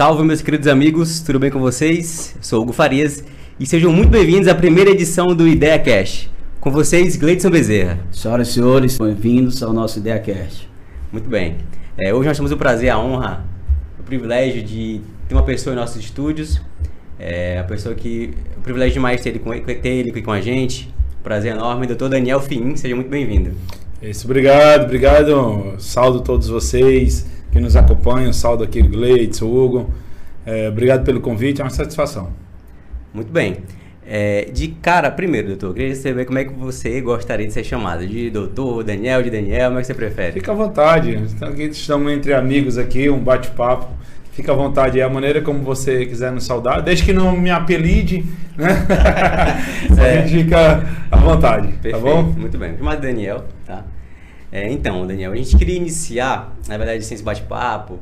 Salve, meus queridos amigos, tudo bem com vocês? Eu sou Hugo Farias e sejam muito bem-vindos à primeira edição do Ideia Cash. Com vocês, Gleidson Bezerra. Senhoras e senhores, bem-vindos ao nosso Ideia Cash. Muito bem. É, hoje nós temos o prazer, a honra, o privilégio de ter uma pessoa em nossos estúdios. É, a pessoa que. O privilégio demais ter ele, com, ter ele aqui com a gente. Prazer enorme, doutor Daniel Fim, seja muito bem-vindo. Isso, obrigado, obrigado. Saldo todos vocês que nos acompanham, saldo aqui Gleitz, Hugo. É, obrigado pelo convite, é uma satisfação. Muito bem. É, de cara, primeiro, doutor, queria saber como é que você gostaria de ser chamado. De doutor, Daniel, de Daniel, como é que você prefere? Fica à vontade. Aqui estamos entre amigos aqui, um bate-papo. Fica à vontade, é a maneira como você quiser nos saudar, desde que não me apelide, né? é. A gente fica à vontade, tá Perfeito. tá bom? Muito bem. Chamado Daniel, tá? É, então, Daniel, a gente queria iniciar, na verdade, sem esse bate-papo,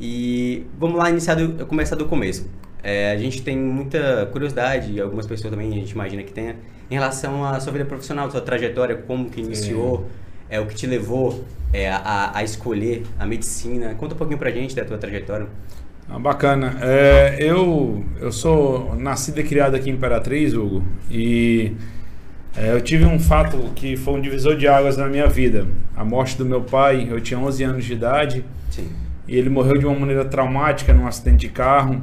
e vamos lá iniciar do, começar do começo. É, a gente tem muita curiosidade, e algumas pessoas também a gente imagina que tenha, em relação à sua vida profissional, sua trajetória, como que iniciou, é, o que te levou é, a, a, escolher a medicina. Conta um pouquinho pra gente da tua trajetória. Ah, bacana. É, eu, eu sou nascido e criado aqui em Imperatriz, Hugo, e é, eu tive um fato que foi um divisor de águas na minha vida. A morte do meu pai, eu tinha 11 anos de idade. Sim. E ele morreu de uma maneira traumática num acidente de carro.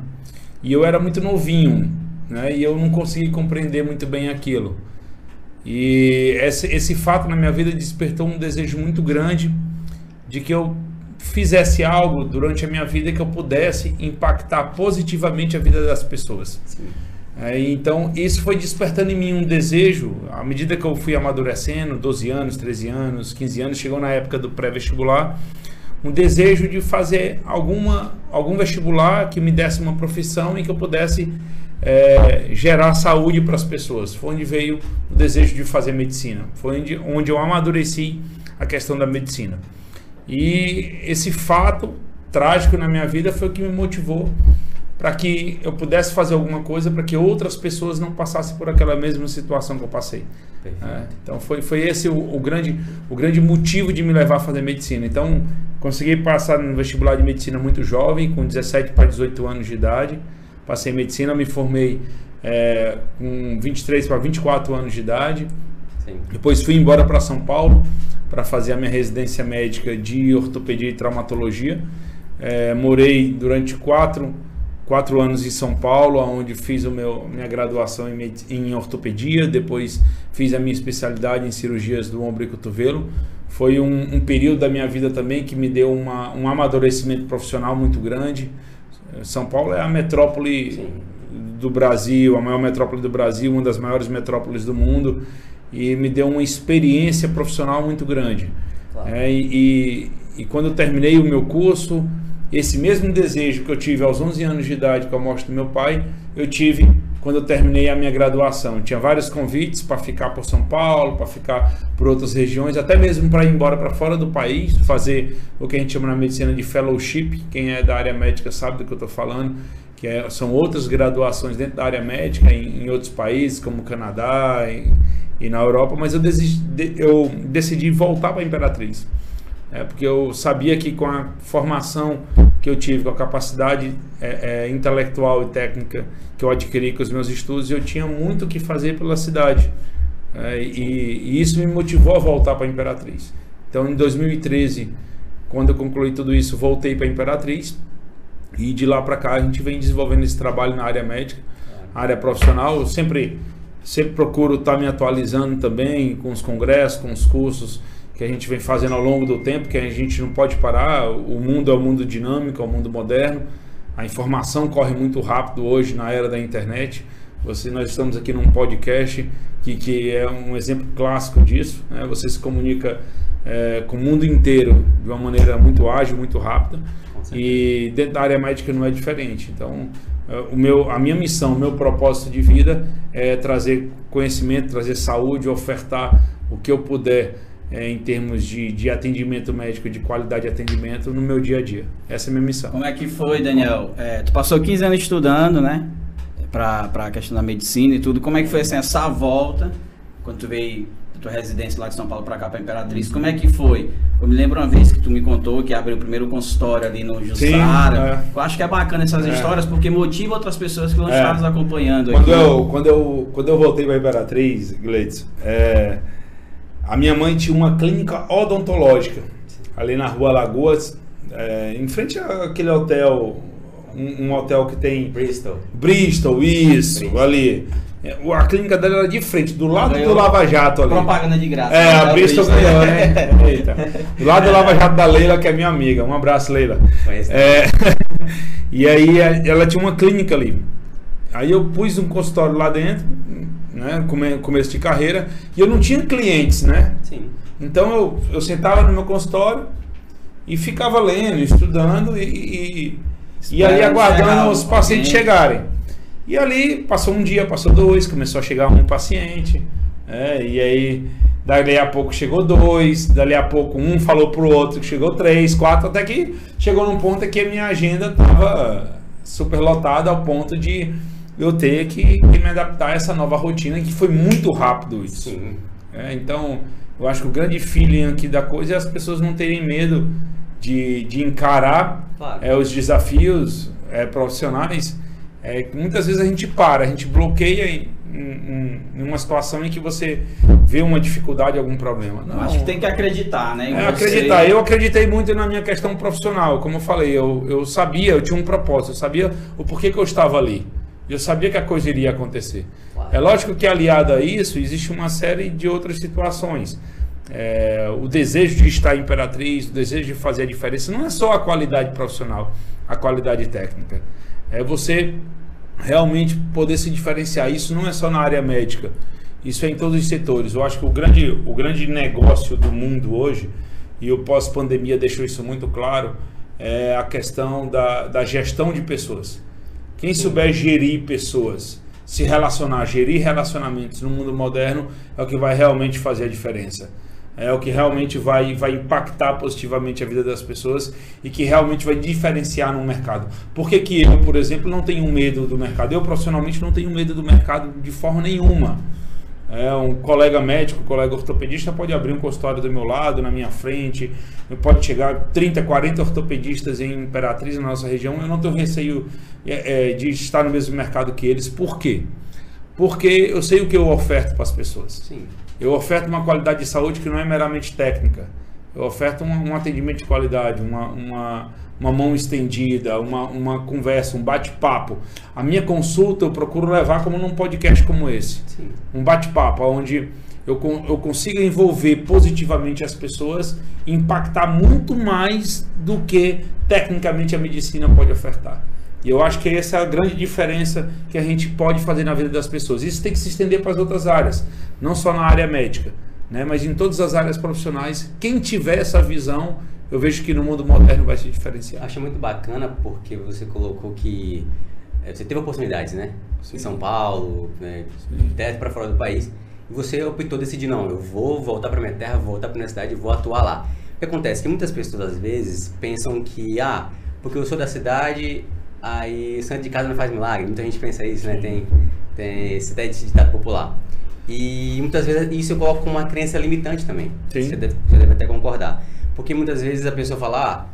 E eu era muito novinho, né? E eu não consegui compreender muito bem aquilo. E esse, esse fato na minha vida despertou um desejo muito grande de que eu fizesse algo durante a minha vida que eu pudesse impactar positivamente a vida das pessoas. Sim. Então, isso foi despertando em mim um desejo, à medida que eu fui amadurecendo, 12 anos, 13 anos, 15 anos, chegou na época do pré-vestibular, um desejo de fazer alguma, algum vestibular que me desse uma profissão e que eu pudesse é, gerar saúde para as pessoas. Foi onde veio o desejo de fazer medicina, foi onde, onde eu amadureci a questão da medicina. E esse fato trágico na minha vida foi o que me motivou para que eu pudesse fazer alguma coisa para que outras pessoas não passassem por aquela mesma situação que eu passei. É, então foi, foi esse o, o, grande, o grande motivo de me levar a fazer medicina. Então consegui passar no vestibular de medicina muito jovem, com 17 para 18 anos de idade. Passei medicina, me formei é, com 23 para 24 anos de idade. Sim. Depois fui embora para São Paulo para fazer a minha residência médica de ortopedia e traumatologia. É, morei durante quatro quatro anos em São Paulo, onde fiz o meu, minha graduação em, em ortopedia, depois fiz a minha especialidade em cirurgias do ombro e cotovelo. Foi um, um período da minha vida também que me deu uma, um amadurecimento profissional muito grande. São Paulo é a metrópole Sim. do Brasil, a maior metrópole do Brasil, uma das maiores metrópoles do mundo, e me deu uma experiência profissional muito grande. Claro. É, e, e, e quando eu terminei o meu curso, esse mesmo desejo que eu tive aos 11 anos de idade com a morte do meu pai, eu tive quando eu terminei a minha graduação. Tinha vários convites para ficar por São Paulo, para ficar por outras regiões, até mesmo para ir embora para fora do país, fazer o que a gente chama na medicina de fellowship. Quem é da área médica sabe do que eu estou falando, que é, são outras graduações dentro da área médica em, em outros países, como Canadá e, e na Europa, mas eu, desidi, eu decidi voltar para a Imperatriz. É, porque eu sabia que com a formação que eu tive, com a capacidade é, é, intelectual e técnica que eu adquiri com os meus estudos, eu tinha muito o que fazer pela cidade. É, e, e, isso me motivou a voltar para a Imperatriz. Então, em 2013, quando eu concluí tudo isso, voltei para a Imperatriz. E de lá para cá a gente vem desenvolvendo esse trabalho na área médica, área profissional. Eu sempre, sempre procuro estar tá me atualizando também com os congressos, com os cursos que a gente vem fazendo ao longo do tempo, que a gente não pode parar. O mundo é um mundo dinâmico, é um mundo moderno. A informação corre muito rápido hoje na era da internet. Você, nós estamos aqui num podcast que, que é um exemplo clássico disso. Né? Você se comunica é, com o mundo inteiro de uma maneira muito ágil, muito rápida. E dentro da área médica não é diferente. Então, é, o meu, a minha missão, o meu propósito de vida é trazer conhecimento, trazer saúde, ofertar o que eu puder é, em termos de, de atendimento médico, de qualidade de atendimento no meu dia a dia. Essa é a minha missão. Como é que foi, Daniel? É, tu passou 15 anos estudando, né? Para a questão da medicina e tudo. Como é que foi assim, essa volta? quando tu veio da tua residência lá de São Paulo para cá, para Imperatriz, como é que foi? Eu me lembro uma vez que tu me contou que abriu o primeiro consultório ali no Jussara. é. Eu acho que é bacana essas É. histórias porque motiva outras pessoas que vão É. estar nos acompanhando Quando aqui. eu, quando, eu, quando eu voltei para Imperatriz, Gleitson, é, a minha mãe tinha uma clínica odontológica ali na rua Lagoas, é, em frente àquele hotel, um, um hotel que tem Bristol. Bristol, isso, Bristol. ali. É, A clínica dela era de frente, do lado Ganhou do Lava Jato ali. Propaganda de graça. É, né? a Bristol ganhou, né? Eita. Do lado do Lava Jato da Leila, que é minha amiga. Um abraço, Leila. Conheço. É, e aí a- ela tinha uma clínica ali. Aí eu pus um consultório lá dentro, né? come- Começo de carreira, e eu não tinha clientes, né? Sim. Então eu, eu sentava no meu consultório e ficava lendo, estudando e, e, e ali aguardando chegar os alguém. pacientes chegarem. E ali passou um dia, passou dois, começou a chegar um paciente, é, e aí dali a pouco chegou dois, dali a pouco um falou pro outro que chegou três, quatro, até que chegou num ponto que a minha agenda estava super lotada ao ponto de eu ter que, que me adaptar a essa nova rotina, que foi muito rápido isso. Sim. É, então, eu acho que o grande feeling aqui da coisa é as pessoas não terem medo de, de encarar Claro. é, os desafios é, profissionais. É, muitas vezes a gente para, a gente bloqueia em, em- em uma situação em que você vê uma dificuldade, algum problema. Não, acho que tem que acreditar, né? é, você. acreditar. Eu acreditei muito na minha questão profissional. Como eu falei, eu, eu sabia, eu tinha um propósito, eu sabia o porquê que eu estava ali. Eu sabia que a coisa iria acontecer. Claro. É lógico que aliado a isso, existe uma série de outras situações. É, o desejo de estar Imperatriz, o desejo de fazer a diferença, não é só a qualidade profissional, a qualidade técnica. É você realmente poder se diferenciar. Isso não é só na área médica, isso é em todos os setores. Eu acho que o grande, o grande negócio do mundo hoje, e o pós-pandemia deixou isso muito claro, é a questão da, da gestão de pessoas. Quem souber gerir pessoas, se relacionar, gerir relacionamentos no mundo moderno, é o que vai realmente fazer a diferença. É o que realmente vai, vai impactar positivamente a vida das pessoas e que realmente vai diferenciar no mercado. Por que, que eu, por exemplo, não tenho medo do mercado? Eu, profissionalmente, não tenho medo do mercado de forma nenhuma. É, um colega médico, um colega ortopedista pode abrir um consultório do meu lado, na minha frente, pode chegar 30, 40 ortopedistas em Imperatriz, na nossa região. Eu não tenho receio é, é, de estar no mesmo mercado que eles. Por quê? Porque eu sei o que eu oferto para as pessoas. Sim. Eu oferto uma qualidade de saúde que não é meramente técnica. Eu oferto um, um atendimento de qualidade, uma, uma, uma mão estendida, uma, uma conversa, um bate-papo. A minha consulta eu procuro levar como num podcast como esse. Sim. Um bate-papo onde eu, eu consiga envolver positivamente as pessoas impactar muito mais do que tecnicamente a medicina pode ofertar. E eu acho que essa é a grande diferença que a gente pode fazer na vida das pessoas. Isso tem que se estender para as outras áreas, não só na área médica, né? mas em todas as áreas profissionais. Quem tiver essa visão, eu vejo que no mundo moderno vai se diferenciar. Acho muito bacana porque você colocou que eh, você teve oportunidades, né? Em São Paulo, né? até para fora do país. E você optou decidir, não, eu vou voltar para minha terra, vou voltar para minha cidade e vou atuar lá. O que acontece? Que muitas pessoas, às vezes, pensam que, ah, porque eu sou da cidade, aí santo de casa não faz milagre. Muita gente pensa isso, né? Tem, tem esse até ditado popular. E muitas vezes isso eu coloco como uma crença limitante também. Sim. Você deve, você deve até concordar. Porque muitas vezes a pessoa fala,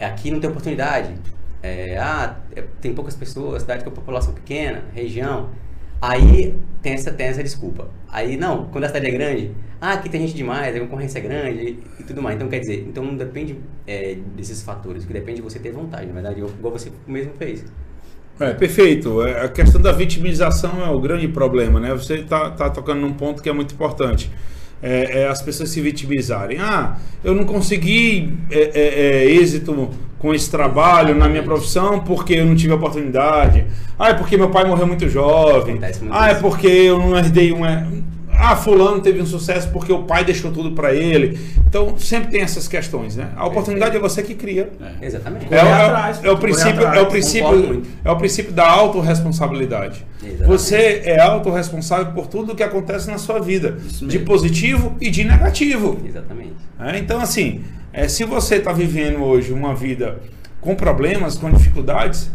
ah, aqui não tem oportunidade. É, ah, é- tem poucas pessoas, cidade com população pequena, região. Aí tem essa, tem essa desculpa. Aí não, quando a cidade é grande, ah, aqui tem gente demais, a concorrência é grande e, tudo mais. Então quer dizer, então não depende é, desses fatores, o que depende de você ter vontade, na verdade, igual você mesmo fez. É, perfeito. É, A questão da vitimização é o grande problema, né? Você está tá tocando num ponto que é muito importante. É, é as pessoas se vitimizarem. Ah, eu não consegui é, é, é, êxito com esse trabalho na minha profissão porque eu não tive oportunidade. Ah, é porque meu pai morreu muito jovem. Muito Ah, é porque eu não herdei um. É, Ah, fulano teve um sucesso porque o pai deixou tudo para ele. Então, sempre tem essas questões, né? A oportunidade é você que cria. Exatamente. É, o- Correr é o- atrás, é o princípio, atrás, é o princípio, é o princípio da autorresponsabilidade. Exatamente. Você é autorresponsável por tudo que acontece na sua vida, de positivo e de negativo. Exatamente. né? Então, assim, é, se você está vivendo hoje uma vida com problemas, com dificuldades,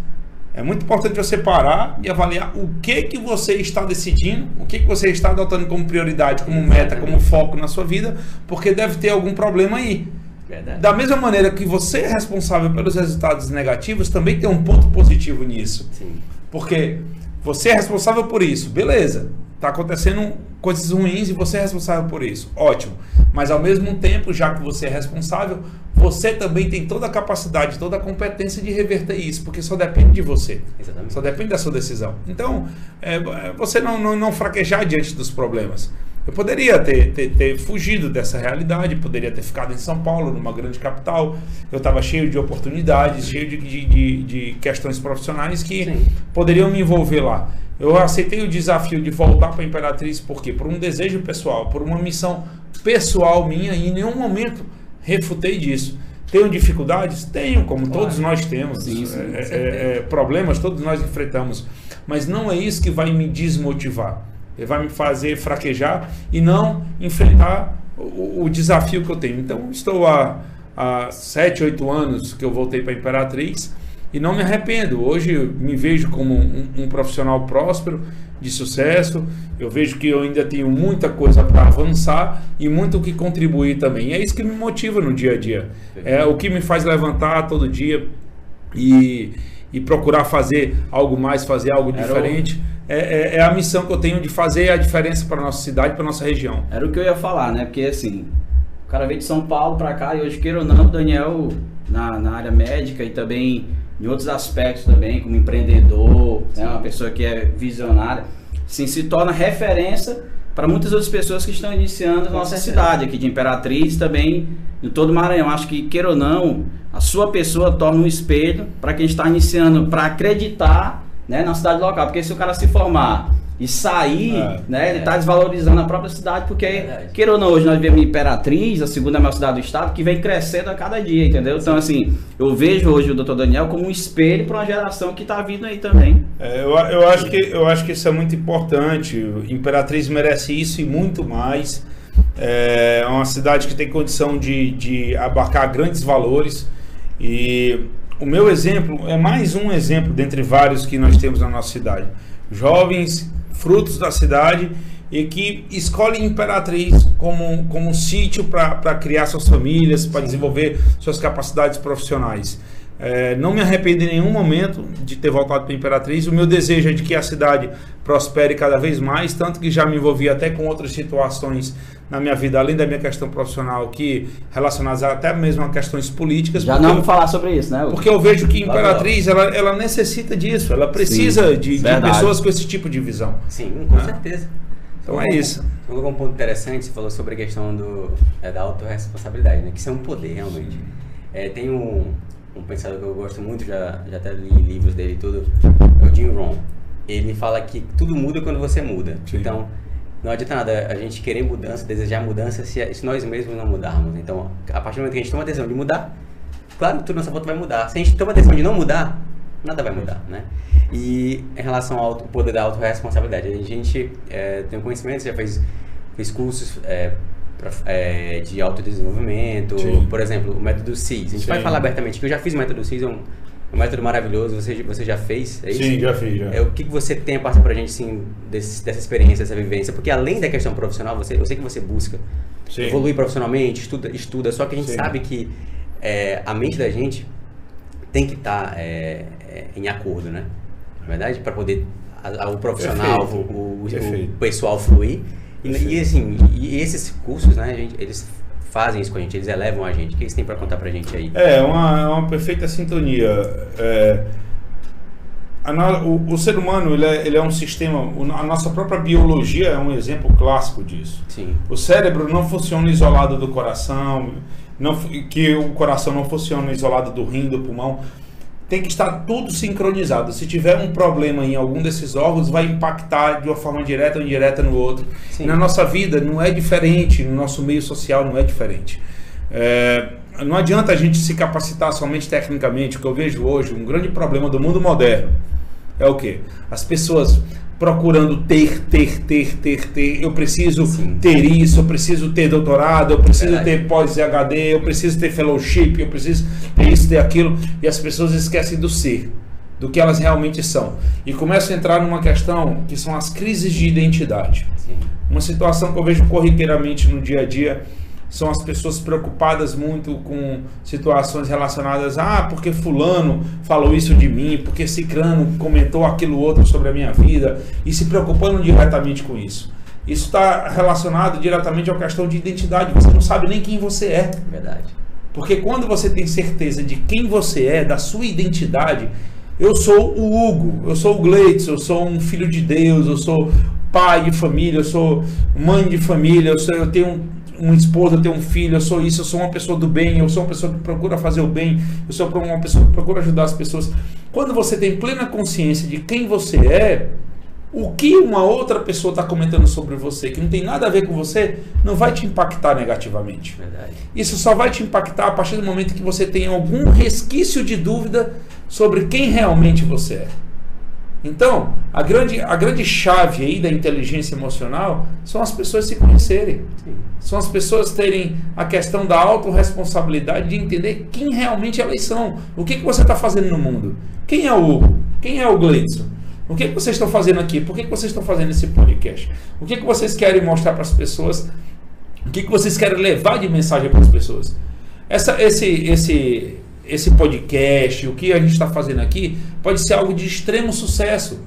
É muito importante você parar e avaliar o que que você está decidindo, o que que você está adotando como prioridade, como meta, como foco na sua vida, porque deve ter algum problema aí. Verdade. Da mesma maneira que você é responsável pelos resultados negativos, também tem um ponto positivo nisso. Sim. Porque você é responsável por isso, beleza. Está acontecendo coisas ruins e você é responsável por isso. Ótimo. Mas ao mesmo tempo, já que você é responsável, você também tem toda a capacidade, toda a competência de reverter isso, porque só depende de você. Exatamente. Só depende da sua decisão. Então, é, você não, não, não fraquejar diante dos problemas. Eu poderia ter, ter, ter, fugido dessa realidade, poderia ter ficado em São Paulo, numa grande capital. Eu estava cheio de oportunidades, cheio de, de, de questões profissionais que Sim. poderiam me envolver lá. Eu aceitei o desafio de voltar para a Imperatriz por quê? Por um desejo pessoal, por uma missão pessoal minha e em nenhum momento refutei disso. Tenho dificuldades? Tenho, como claro. todos nós temos. Sim, sim, é, é, é, problemas todos nós enfrentamos. Mas não é isso que vai me desmotivar. Vai me fazer fraquejar e não enfrentar o, o desafio que eu tenho. Então, estou há, há 7, 8 anos que eu voltei para a Imperatriz e não me arrependo. Hoje me vejo como um, um, profissional próspero, de sucesso. Eu vejo que eu ainda tenho muita coisa para avançar e muito o que contribuir também. E é isso que me motiva no dia a dia. É o que me faz levantar todo dia e, e procurar fazer algo mais, fazer algo Era diferente. O... É, é, é, a missão que eu tenho de fazer a diferença para nossa cidade, para nossa região. Era o que eu ia falar, né? Porque assim, o cara veio de São Paulo para cá e hoje, queira ou não, Daniel na, na área médica e também em outros aspectos também, como empreendedor, né, uma pessoa que é visionária, sim, se torna referência para muitas outras pessoas que estão iniciando a nossa cidade, aqui de Imperatriz, também em todo o Maranhão. Acho que, queira ou não, a sua pessoa torna um espelho para quem está iniciando, para acreditar né, na cidade local. Porque se o cara se formar e sair, é, né? Ele está desvalorizando a própria cidade, porque, é queira ou não, hoje nós vemos Imperatriz, a segunda maior cidade do estado, que vem crescendo a cada dia, entendeu? Então, assim, eu vejo hoje o Dr. Daniel como um espelho para uma geração que está vindo aí também. É, eu, eu, acho que, eu acho que isso é muito importante. Imperatriz merece isso e muito mais. É uma cidade que tem condição de, de abarcar grandes valores. E o meu exemplo é mais um exemplo dentre vários que nós temos na nossa cidade. Jovens frutos da cidade e que escolhem Imperatriz como, como um sítio para criar suas famílias, para desenvolver suas capacidades profissionais. É, não me arrependo em nenhum momento de ter voltado para Imperatriz. O meu desejo é de que a cidade prospere cada vez mais, tanto que já me envolvi até com outras situações na minha vida, além da minha questão profissional, que relacionadas até mesmo a questões políticas. Já não vamos falar sobre isso, né? Porque eu vejo que Imperatriz ela, ela necessita disso, ela precisa Sim, de, de, pessoas com esse tipo de visão. Sim, com né? certeza. Então é isso. Um, um ponto interessante, você falou sobre a questão do, é, da autorresponsabilidade, né? Que isso é um poder, realmente. É, tem um, um pensador que eu gosto muito, já, já até li livros dele e tudo, é o Jim Rohn. Ele fala que tudo muda quando você muda. Sim. Então, não adianta nada a gente querer mudança, desejar mudança se, se nós mesmos não mudarmos. Então, a partir do momento que a gente toma a decisão de mudar, claro que tudo nossa volta vai mudar. Se a gente toma a decisão de não mudar, nada vai mudar, né? E em relação ao poder da autorresponsabilidade, a gente é, tem conhecimento, já fez, fez cursos é, pra, é, de autodesenvolvimento, Sim. por exemplo, o método CIS. A gente Sim. vai falar abertamente que eu já fiz o método CIS, é um, um método maravilhoso, você, você já fez? É isso? Sim, já fiz. Já. É, o que, que você tem a passar pra gente assim, desse, dessa experiência, dessa vivência? Porque além da questão profissional, você, eu sei que você busca Sim. evoluir profissionalmente, estuda, estuda, só que a gente Sim. sabe que é, a mente da gente tem que estar tá, é, é, em acordo, né? Na verdade, para poder a, a, o profissional, o, o, o, pessoal fluir. E, e, assim, e esses cursos, né, gente, eles fazem isso com a gente, eles elevam a gente. O que eles têm para contar para a gente aí? É, uma, é uma perfeita sintonia. É, no, o, o, ser humano ele é, ele é um sistema, a nossa própria biologia é um exemplo clássico disso. Sim. O cérebro não funciona isolado do coração, não, que o coração não funciona isolado do rim, do pulmão tem que estar tudo sincronizado. Se tiver um problema em algum desses órgãos, vai impactar de uma forma direta ou indireta no outro. Na nossa vida não é diferente, no nosso meio social não é diferente. É, não adianta a gente se capacitar somente tecnicamente. O que eu vejo hoje, um grande problema do mundo moderno é o que? As pessoas procurando ter, ter, ter, ter, ter. Eu preciso Sim. ter isso, eu preciso ter doutorado, eu preciso ter pós-HD, eu preciso ter fellowship, eu preciso ter isso, ter aquilo. E as pessoas esquecem do ser, do que elas realmente são. E começam a entrar numa questão que são as crises de identidade. Sim. Uma situação que eu vejo corriqueiramente no dia a dia são as pessoas preocupadas muito com situações relacionadas a ah, porque fulano falou isso de mim, porque cicrano comentou aquilo outro sobre a minha vida e se preocupando diretamente com isso. Isso está relacionado diretamente à questão de identidade. Você não sabe nem quem você é. Verdade. Porque quando você tem certeza de quem você é, da sua identidade, eu sou o Hugo, eu sou o Gleitz, eu sou um filho de Deus, eu sou pai de família, eu sou mãe de família, eu, sou, eu tenho um, um esposo, eu tenho um filho, eu sou isso, eu sou uma pessoa do bem, eu sou uma pessoa que procura fazer o bem, eu sou uma pessoa que procura ajudar as pessoas. Quando você tem plena consciência de quem você é, o que uma outra pessoa está comentando sobre você, que não tem nada a ver com você, não vai te impactar negativamente. Verdade. Isso só vai te impactar a partir do momento que você tem algum resquício de dúvida sobre quem realmente você é. Então, a grande, a grande chave aí da inteligência emocional são as pessoas se conhecerem. Sim. São as pessoas terem a questão da autorresponsabilidade de entender quem realmente elas são. O que, que você está fazendo no mundo? Quem é o Hugo? Quem é o Gleidson? O que, que vocês estão fazendo aqui? Por que, que vocês estão fazendo esse podcast? O que, que vocês querem mostrar para as pessoas? O que, que vocês querem levar de mensagem para as pessoas? Essa, esse, esse, esse podcast, o que a gente está fazendo aqui, pode ser algo de extremo sucesso.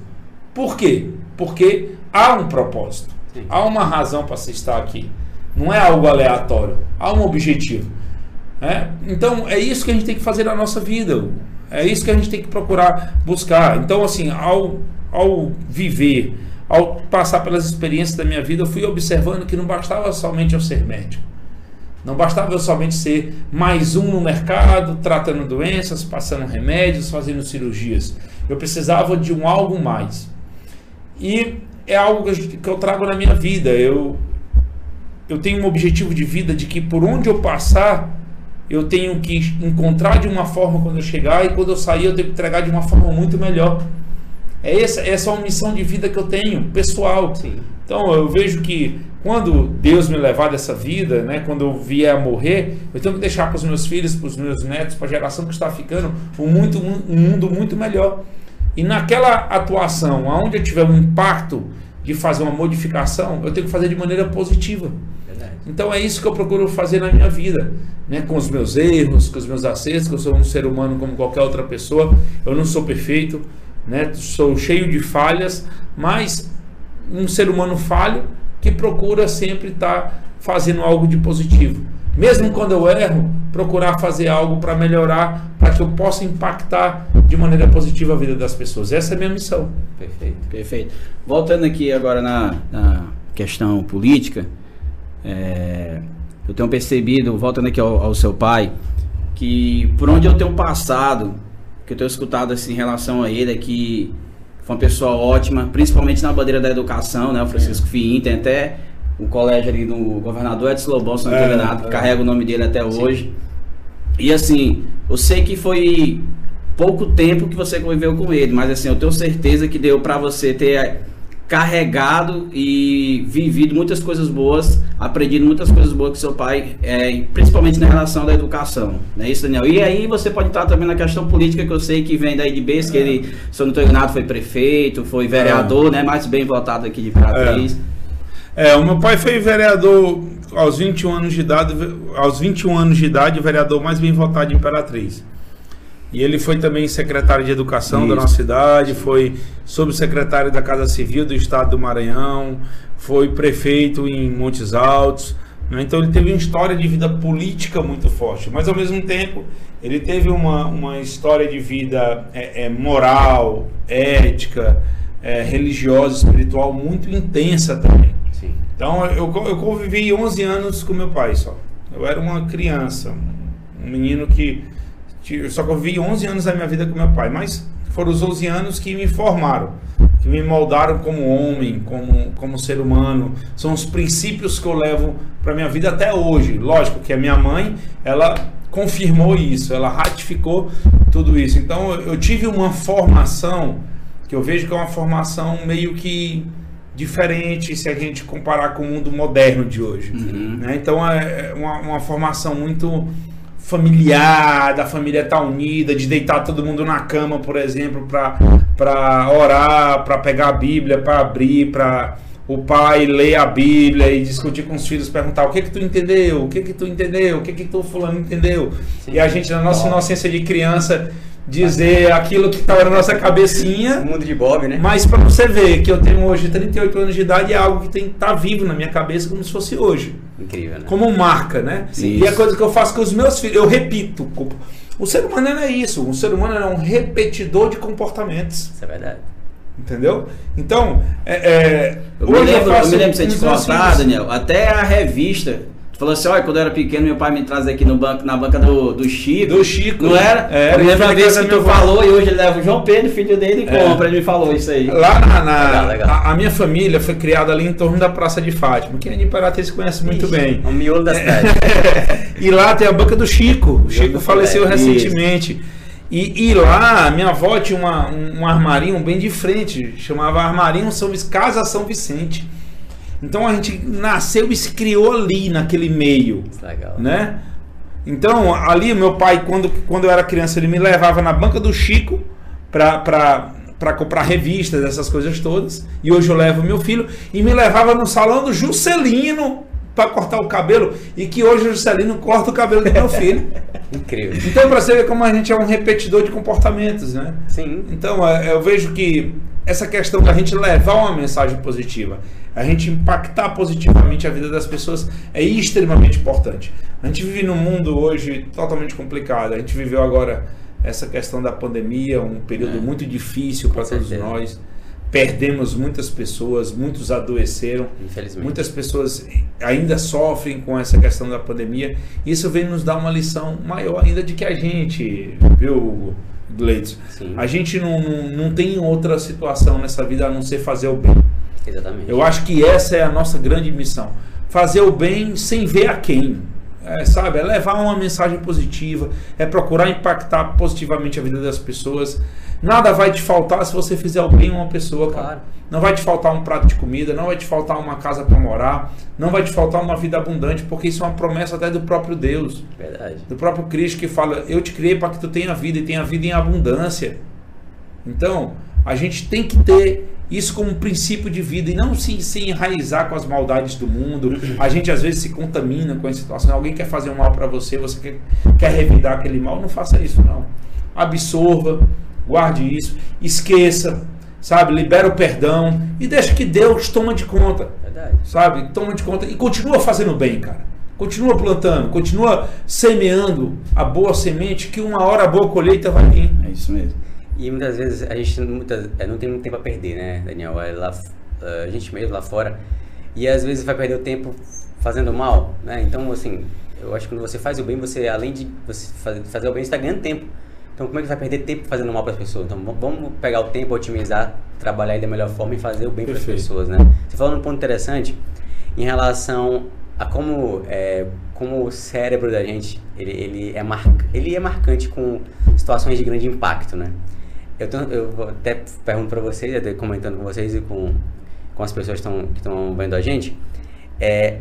Por quê? Porque há um propósito, Sim. há uma razão para se estar aqui. Não é algo aleatório, há um objetivo. É? Então é isso que a gente tem que fazer na nossa vida. É isso que a gente tem que procurar buscar. Então, assim, ao, ao viver, ao passar pelas experiências da minha vida, eu fui observando que não bastava somente eu ser médico. Não bastava eu somente ser mais um no mercado, tratando doenças, passando remédios, fazendo cirurgias. Eu precisava de um algo mais. E é algo que eu trago na minha vida. Eu, eu tenho um objetivo de vida de que por onde eu passar, eu tenho que encontrar de uma forma quando eu chegar e quando eu sair eu tenho que entregar de uma forma muito melhor. É essa, essa é uma missão de vida que eu tenho, pessoal. Sim. Então eu vejo que quando Deus me levar dessa vida, né, quando eu vier a morrer, eu tenho que deixar para os meus filhos, para os meus netos, para a geração que está ficando, um, muito, um mundo muito melhor. E naquela atuação, onde eu tiver um impacto de fazer uma modificação, eu tenho que fazer de maneira positiva. Verdade. Então é isso que eu procuro fazer na minha vida, né? com os meus erros, com os meus acertos, que eu sou um ser humano como qualquer outra pessoa, eu não sou perfeito, né? sou cheio de falhas, mas um ser humano falho que procura sempre estar fazendo algo de positivo. Mesmo quando eu erro, procurar fazer algo para melhorar, para que eu possa impactar de maneira positiva a vida das pessoas. Essa é a minha missão. Perfeito. Perfeito. Voltando aqui agora na, na questão política, é, eu tenho percebido, voltando aqui ao, ao, seu pai, que por onde eu tenho passado, que eu tenho escutado assim, em relação a ele, é que foi uma pessoa ótima, principalmente na bandeira da educação, né? O Francisco é. Fiim, tem até o colégio ali do governador Edson Lobão, se não é, nada, que é. carrega o nome dele até Sim. hoje. E assim, eu sei que foi pouco tempo que você conviveu com ele, mas assim, eu tenho certeza que deu para você ter carregado e vivido muitas coisas boas, aprendido muitas coisas boas com seu pai, é, principalmente na relação da educação, não é isso, Daniel? E aí você pode entrar também na questão política, que eu sei que vem daí de base, que ele, se eu não estou enganado, foi prefeito, foi vereador, é. né, mais bem votado aqui de Imperatriz. É. é, o meu pai foi vereador aos 21 anos de idade, aos 21 anos de idade, vereador mais bem votado de Imperatriz. E ele foi também secretário de Educação Isso. da nossa cidade, foi subsecretário da Casa Civil do Estado do Maranhão, foi prefeito em Montes Altos. Né? Então ele teve uma história de vida política muito forte, mas ao mesmo tempo ele teve uma, uma história de vida é, é, moral, ética, é, religiosa, espiritual muito intensa também. Sim. Então eu, eu convivi 11 anos com meu pai só. Eu era uma criança, um menino que só que eu vivi 11 anos da minha vida com meu pai, mas foram os 11 anos que me formaram, que me moldaram como homem, como, como ser humano. São os princípios que eu levo para minha vida até hoje. Lógico que a minha mãe, ela confirmou isso, ela ratificou tudo isso. Então eu tive uma formação que eu vejo que é uma formação meio que diferente se a gente comparar com o mundo moderno de hoje. Uhum. Né? Então é uma, uma formação muito familiar, da família estar unida, de deitar todo mundo na cama, por exemplo, para orar, para pegar a Bíblia, para abrir, para o pai ler a Bíblia e discutir com os filhos, perguntar o que que tu entendeu, o que que tu entendeu, o que que tu fulano entendeu. Sim. E a gente, na nossa inocência de criança, dizer aquilo que estava na nossa cabecinha. O mundo de Bob, né? Mas para você ver que eu tenho hoje 38 anos de idade é algo que tem tá vivo na minha cabeça como se fosse hoje. Incrível, né? Como marca, né? Sim, e é coisa que eu faço com os meus filhos, eu repito. O ser humano não é isso. O ser humano é um repetidor de comportamentos. Isso é verdade. Entendeu? Então, é, é, eu, me lembro, eu, eu me lembro de você te contar, Daniel, até a revista falou assim, olha, quando eu era pequeno, meu pai me traz aqui no banco, na banca do, do Chico. Do Chico. Não era? É, eu lembro a vez que tu falou e hoje ele leva o João Pedro, filho dele, e é. compra. Ele me falou isso aí. Lá na. na legal, legal. A, a, minha família foi criada ali em torno da Praça de Fátima. Quem é de Imperatriz conhece muito Ixi, bem. É o miolo da cidade. e lá tem a banca do Chico. O Chico faleceu é, recentemente. E, e, lá, minha avó tinha uma, um, um armarinho bem de frente, chamava Armarinho São, Casa São Vicente. Então a gente nasceu e se criou ali, naquele meio. Legal. Né? Então, ali, meu pai, quando, quando eu era criança, ele me levava na banca do Chico para comprar revistas, essas coisas todas. E hoje eu levo meu filho. E me levava no salão do Juscelino para cortar o cabelo. E que hoje o Juscelino corta o cabelo do meu filho. Incrível. Então, para você ver como a gente é um repetidor de comportamentos, né? Sim. Então, é, eu vejo que essa questão da gente levar uma mensagem positiva, a gente impactar positivamente a vida das pessoas é extremamente importante. A gente vive num mundo hoje totalmente complicado. A gente viveu agora essa questão da pandemia, um período é. muito difícil para todos nós. Perdemos muitas pessoas, muitos adoeceram. Infelizmente. Muitas pessoas ainda sofrem com essa questão da pandemia. Isso vem nos dar uma lição maior ainda de que a gente, viu, Hugo? Gleitson. A gente não, não, não tem outra situação nessa vida a não ser fazer o bem. Exatamente. Eu acho que essa é a nossa grande missão. Fazer o bem sem ver a quem. É, sabe? É levar uma mensagem positiva, é procurar impactar positivamente a vida das pessoas. Nada vai te faltar se você fizer o bem a uma pessoa, cara. Claro. Não vai te faltar um prato de comida, não vai te faltar uma casa para morar, não vai te faltar uma vida abundante, porque isso é uma promessa até do próprio Deus. Verdade. Do próprio Cristo que fala: Eu te criei para que tu tenha vida e tenha vida em abundância. Então, a gente tem que ter isso como princípio de vida e não se, se enraizar com as maldades do mundo. A gente às vezes se contamina com essa situação. Alguém quer fazer um mal para você, você quer, quer revidar aquele mal, não faça isso não. Absorva, guarde isso, esqueça, sabe? Libera o perdão e deixa que Deus toma de conta. Verdade. Sabe? Toma de conta e continua fazendo bem, cara. Continua plantando, continua semeando a boa semente que uma hora a boa colheita vai vir. É isso mesmo. E muitas vezes a gente muitas, é, não tem muito tempo a perder, né, Daniel? É lá, a gente mesmo lá fora. E às vezes vai perder o tempo fazendo mal, né? Então, assim, eu acho que quando você faz o bem, você, além de você fazer o bem, você está ganhando tempo. Então, como é que vai perder tempo fazendo mal para as pessoas? Então, vamos pegar o tempo, otimizar, trabalhar ele da melhor forma e fazer o bem para as pessoas, né? Você falou um ponto interessante em relação a como, é, como o cérebro da gente, ele, ele, é mar, ele é marcante com situações de grande impacto, né? Eu, eu até pergunto para vocês, até comentando com vocês e com, com as pessoas que estão vendo a gente, é,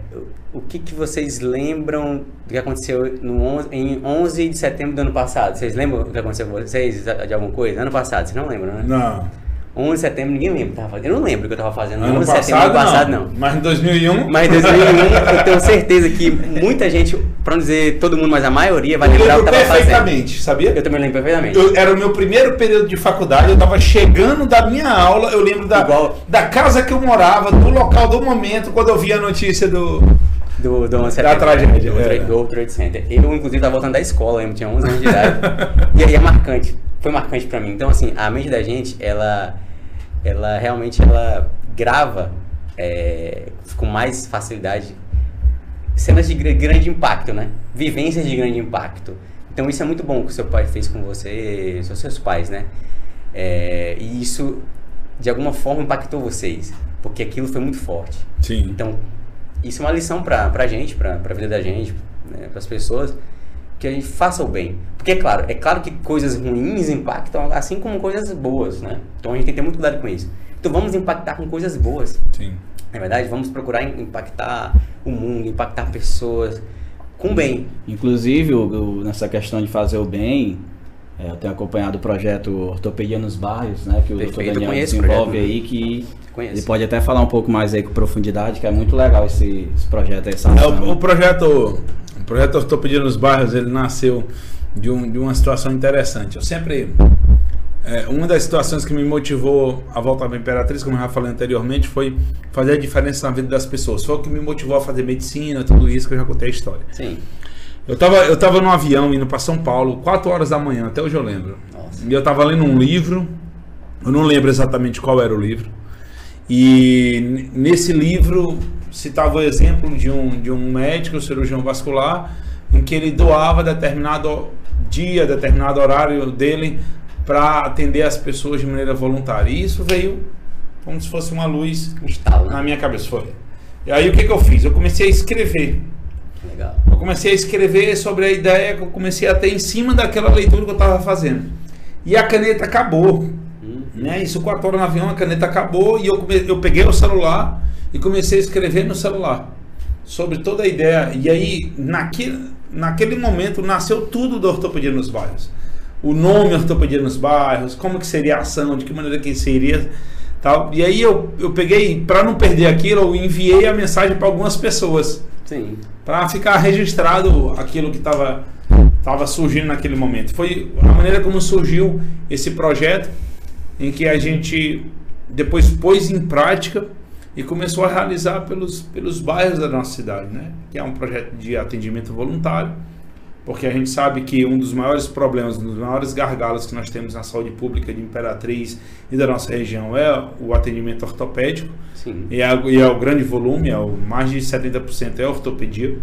o que, que vocês lembram do que aconteceu no 11, em 11 de setembro do ano passado? Vocês lembram o que aconteceu com vocês de alguma coisa? Ano passado, vocês não lembram, né? Não. 11 de setembro, ninguém lembra o que tava fazendo. Eu não lembro o que eu tava fazendo. Ano 11 de setembro ano passado, não. Mas em 2001? Mas em 2001, eu tenho certeza que muita gente, pra não dizer todo mundo, mas a maioria vai eu lembrar o que tava fazendo. perfeitamente, sabia? Eu também lembro perfeitamente. Eu, era o meu primeiro período de faculdade, eu tava chegando da minha aula, eu lembro da, Igual... da casa que eu morava, do local, do momento, quando eu vi a notícia do... Do, do 11 da tragédia. Do, é. do Trade Center. Eu, inclusive, tava voltando da escola, eu tinha 11 anos de idade. e aí é marcante. Foi marcante pra mim. Então, assim, a mente da gente, ela ela realmente ela grava é, com mais facilidade cenas de grande impacto, né? Vivências de grande impacto. Então isso é muito bom que o seu pai fez com você, seus seus pais, né? É, e isso de alguma forma impactou vocês, porque aquilo foi muito forte. Sim. Então isso é uma lição para a gente, para a vida da gente, né? para as pessoas que a gente faça o bem. Porque, é claro, é claro que coisas ruins impactam, assim como coisas boas, né? Então a gente tem que ter muito cuidado com isso. Então vamos impactar com coisas boas. Sim. Na é verdade, vamos procurar impactar o mundo, impactar pessoas. com bem. Inclusive, nessa questão de fazer o bem, é, eu tenho acompanhado o projeto Ortopedia nos Bairros, né? Que o Perfeito, Dr. Daniel desenvolve projeto, aí, que Conheço. ele pode até falar um pouco mais aí com profundidade, que é muito legal esse, esse projeto, essa É, ação. o, o projeto, projeto Ortopedia nos Bairros, ele nasceu de, um, de uma situação interessante. Eu sempre. é, uma das situações que me motivou a voltar para a Imperatriz, como eu já falei anteriormente, foi fazer a diferença na vida das pessoas. Foi o que me motivou a fazer medicina, tudo isso que eu já contei a história. Sim. Eu tava, eu tava no avião indo para São Paulo, 4 horas da manhã, até hoje eu lembro. Nossa. E eu tava lendo um livro, eu não lembro exatamente qual era o livro. E nesse livro citava o exemplo de um, de um médico, cirurgião vascular, em que ele doava determinado dia, determinado horário dele para atender as pessoas de maneira voluntária. E isso veio como se fosse uma luz estalo, na minha cabeça. Foi. E aí o que, que eu fiz? Eu comecei a escrever. Legal. Eu comecei a escrever sobre a ideia que eu comecei a ter em cima daquela leitura que eu estava fazendo. E a caneta acabou. Né? Isso 4 horas no avião, a caneta acabou e eu, come- eu peguei o celular e comecei a escrever no celular sobre toda a ideia. E aí, naquele, naquele momento, nasceu tudo da ortopedia nos bairros. O nome ortopedia nos bairros, como que seria a ação, de que maneira que seria. Tal. E aí eu, eu peguei, para não perder aquilo, eu enviei a mensagem para algumas pessoas Sim. para ficar registrado aquilo que estava tava surgindo naquele momento. Foi a maneira como surgiu esse projeto, em que a gente depois pôs em prática e começou a realizar pelos, pelos bairros da nossa cidade, né? Que é um projeto de atendimento voluntário, porque a gente sabe que um dos maiores problemas, um dos maiores gargalos que nós temos na saúde pública de Imperatriz e da nossa região é o atendimento ortopédico. Sim. E é, e é o grande volume, é o, mais de 70% é ortopedia.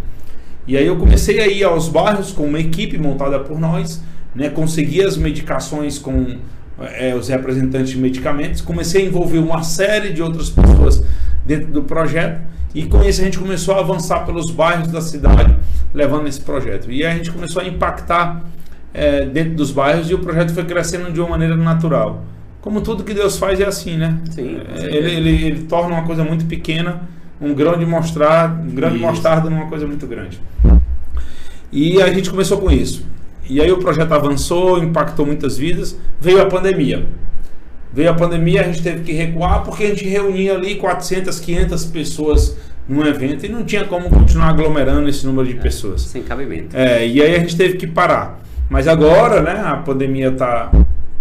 E aí eu comecei a ir aos bairros com uma equipe montada por nós, né, consegui as medicações com é, os representantes de medicamentos, comecei a envolver uma série de outras pessoas dentro do projeto e com isso a gente começou a avançar pelos bairros da cidade levando esse projeto. E a gente começou a impactar é, dentro dos bairros e o projeto foi crescendo de uma maneira natural. Como tudo que Deus faz é assim, né? Sim, com É, ele, ele, ele torna uma coisa muito pequena um grão de mostrar, um grão de mostarda numa coisa muito grande. E a gente começou com isso. E aí o projeto avançou, impactou muitas vidas. Veio a pandemia. Veio a pandemia, a gente teve que recuar porque a gente reunia ali 400, 500 pessoas num evento e não tinha como continuar aglomerando esse número de pessoas. Sem cabimento. É, e aí a gente teve que parar. Mas agora, né, a pandemia tá,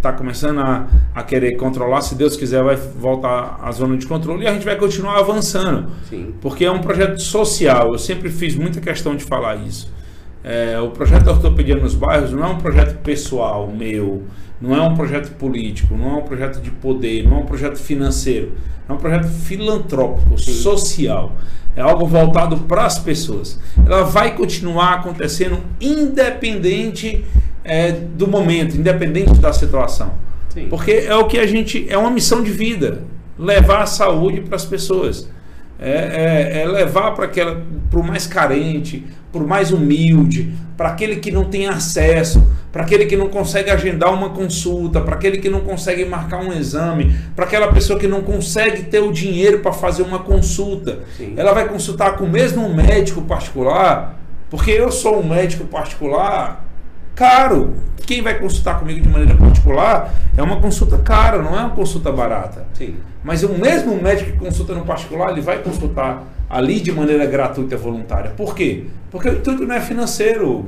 tá começando a, a querer controlar. Se Deus quiser, vai voltar à zona de controle e a gente vai continuar avançando. Sim. Porque é um projeto social. Eu sempre fiz muita questão de falar isso. É, o projeto da Ortopedia nos Bairros não é um projeto pessoal meu, não é um projeto político, não é um projeto de poder, não é um projeto financeiro. É um projeto filantrópico, Sim. social. É algo voltado para as pessoas. Ela vai continuar acontecendo independente é, do momento, independente da situação. Sim. Porque é o que a gente. É uma missão de vida. Levar a saúde para as pessoas. É, é- é levar para o mais carente, para o mais humilde, para aquele que não tem acesso, para aquele que não consegue agendar uma consulta, para aquele que não consegue marcar um exame, para aquela pessoa que não consegue ter o dinheiro para fazer uma consulta. Sim. Ela vai consultar com o mesmo médico particular, porque eu sou um médico particular caro. Quem vai consultar comigo de maneira particular é uma consulta cara, não é uma consulta barata. Sim. Mas o mesmo médico que consulta no particular, ele vai consultar ali de maneira gratuita e voluntária. Por quê? Porque o intuito não é financeiro.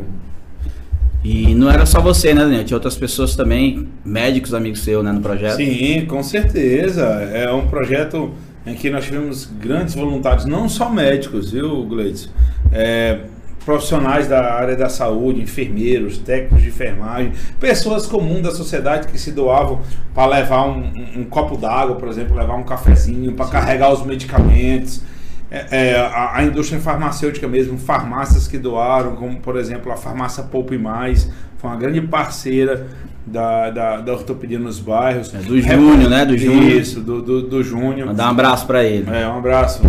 E não era só você, né, Daniel? Tinha outras pessoas também, médicos amigos seus, né, no projeto. Sim, com certeza. É um projeto em que nós tivemos grandes voluntários, não só médicos, viu, Gleitson? É, profissionais da área da saúde, enfermeiros, técnicos de enfermagem, pessoas comuns da sociedade que se doavam para levar um, um- um copo d'água, por exemplo, levar um cafezinho, para carregar os medicamentos. É, é, a, a indústria farmacêutica mesmo, farmácias que doaram, como por exemplo a farmácia Poupe Mais, foi uma grande parceira da, da, da ortopedia nos bairros. É, do Júnior, né? Do Júnior. Isso, do, do, do Júnior. Mandar um abraço pra ele. É, um abraço.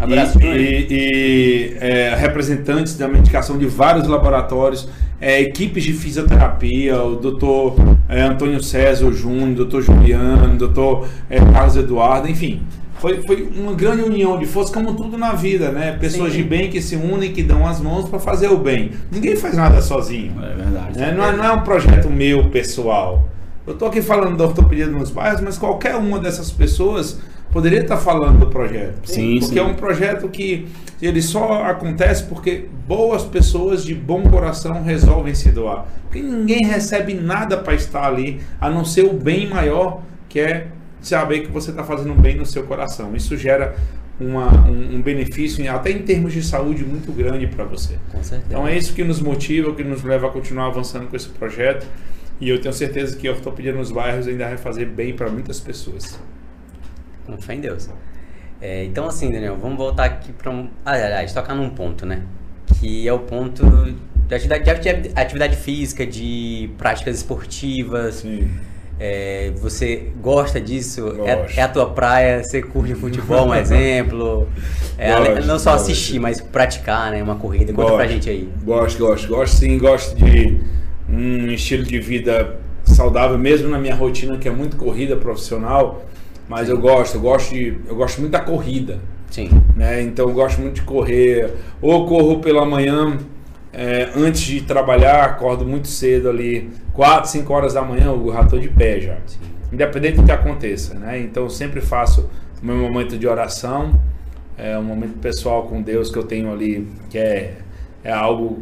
Abraço, e, e, e, é, representantes da medicação de vários laboratórios, é, equipes de fisioterapia, o doutor é, Antônio César Júnior, doutor Juliano, doutor é, Carlos Eduardo, enfim. foi, foi uma grande união de forças, como tudo na vida, né? Pessoas Sim. de bem que se unem, que dão as mãos para fazer o bem. Ninguém faz nada sozinho. É verdade. né? Não, é, não é um projeto meu pessoal. Eu tô aqui falando da ortopedia nos bairros, mas qualquer uma dessas pessoas poderia estar falando do projeto. Sim, porque sim. é um projeto que ele só acontece porque boas pessoas de bom coração resolvem se doar. Porque ninguém recebe nada para estar ali, a não ser o bem maior, que é saber que você está fazendo bem no seu coração. Isso gera uma- um, um benefício, até em termos de saúde, muito grande para você. Com certeza. Então é isso que nos motiva, que nos leva a continuar avançando com esse projeto. E eu tenho certeza que a ortopedia nos bairros ainda vai fazer bem para muitas pessoas. Com fé em Deus. É, então, assim, Daniel, vamos voltar aqui para um. Aliás, tocar num ponto, né? Que é o ponto de atividade, de ati- atividade física, de práticas esportivas. Sim. É, você gosta disso? É, Gosto. é a tua praia? Você curte futebol, um exemplo? É, Gosto, não só gosto. assistir, mas praticar, né? Uma corrida. Conta pra gente aí. Gosto, gosto, gosto sim, gosto de um estilo de vida saudável, mesmo na minha rotina que é muito corrida profissional. Mas eu gosto, eu gosto de, eu gosto muito da corrida. Sim. né? Então eu gosto muito de correr. Ou corro pela manhã, é, antes de trabalhar, acordo muito cedo ali, 4, 5 horas da manhã, eu já de pé já. Independente do que aconteça, né? Então eu sempre faço o meu momento de oração, é um momento pessoal com Deus que eu tenho ali, que é, é algo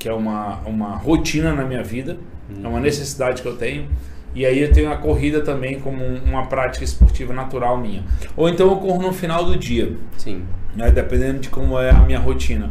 que é uma, uma rotina na minha vida, é uma necessidade que eu tenho. E aí eu tenho a corrida também como um- uma prática esportiva natural minha. Ou então eu corro no final do dia, Sim. né, dependendo de como é a minha rotina.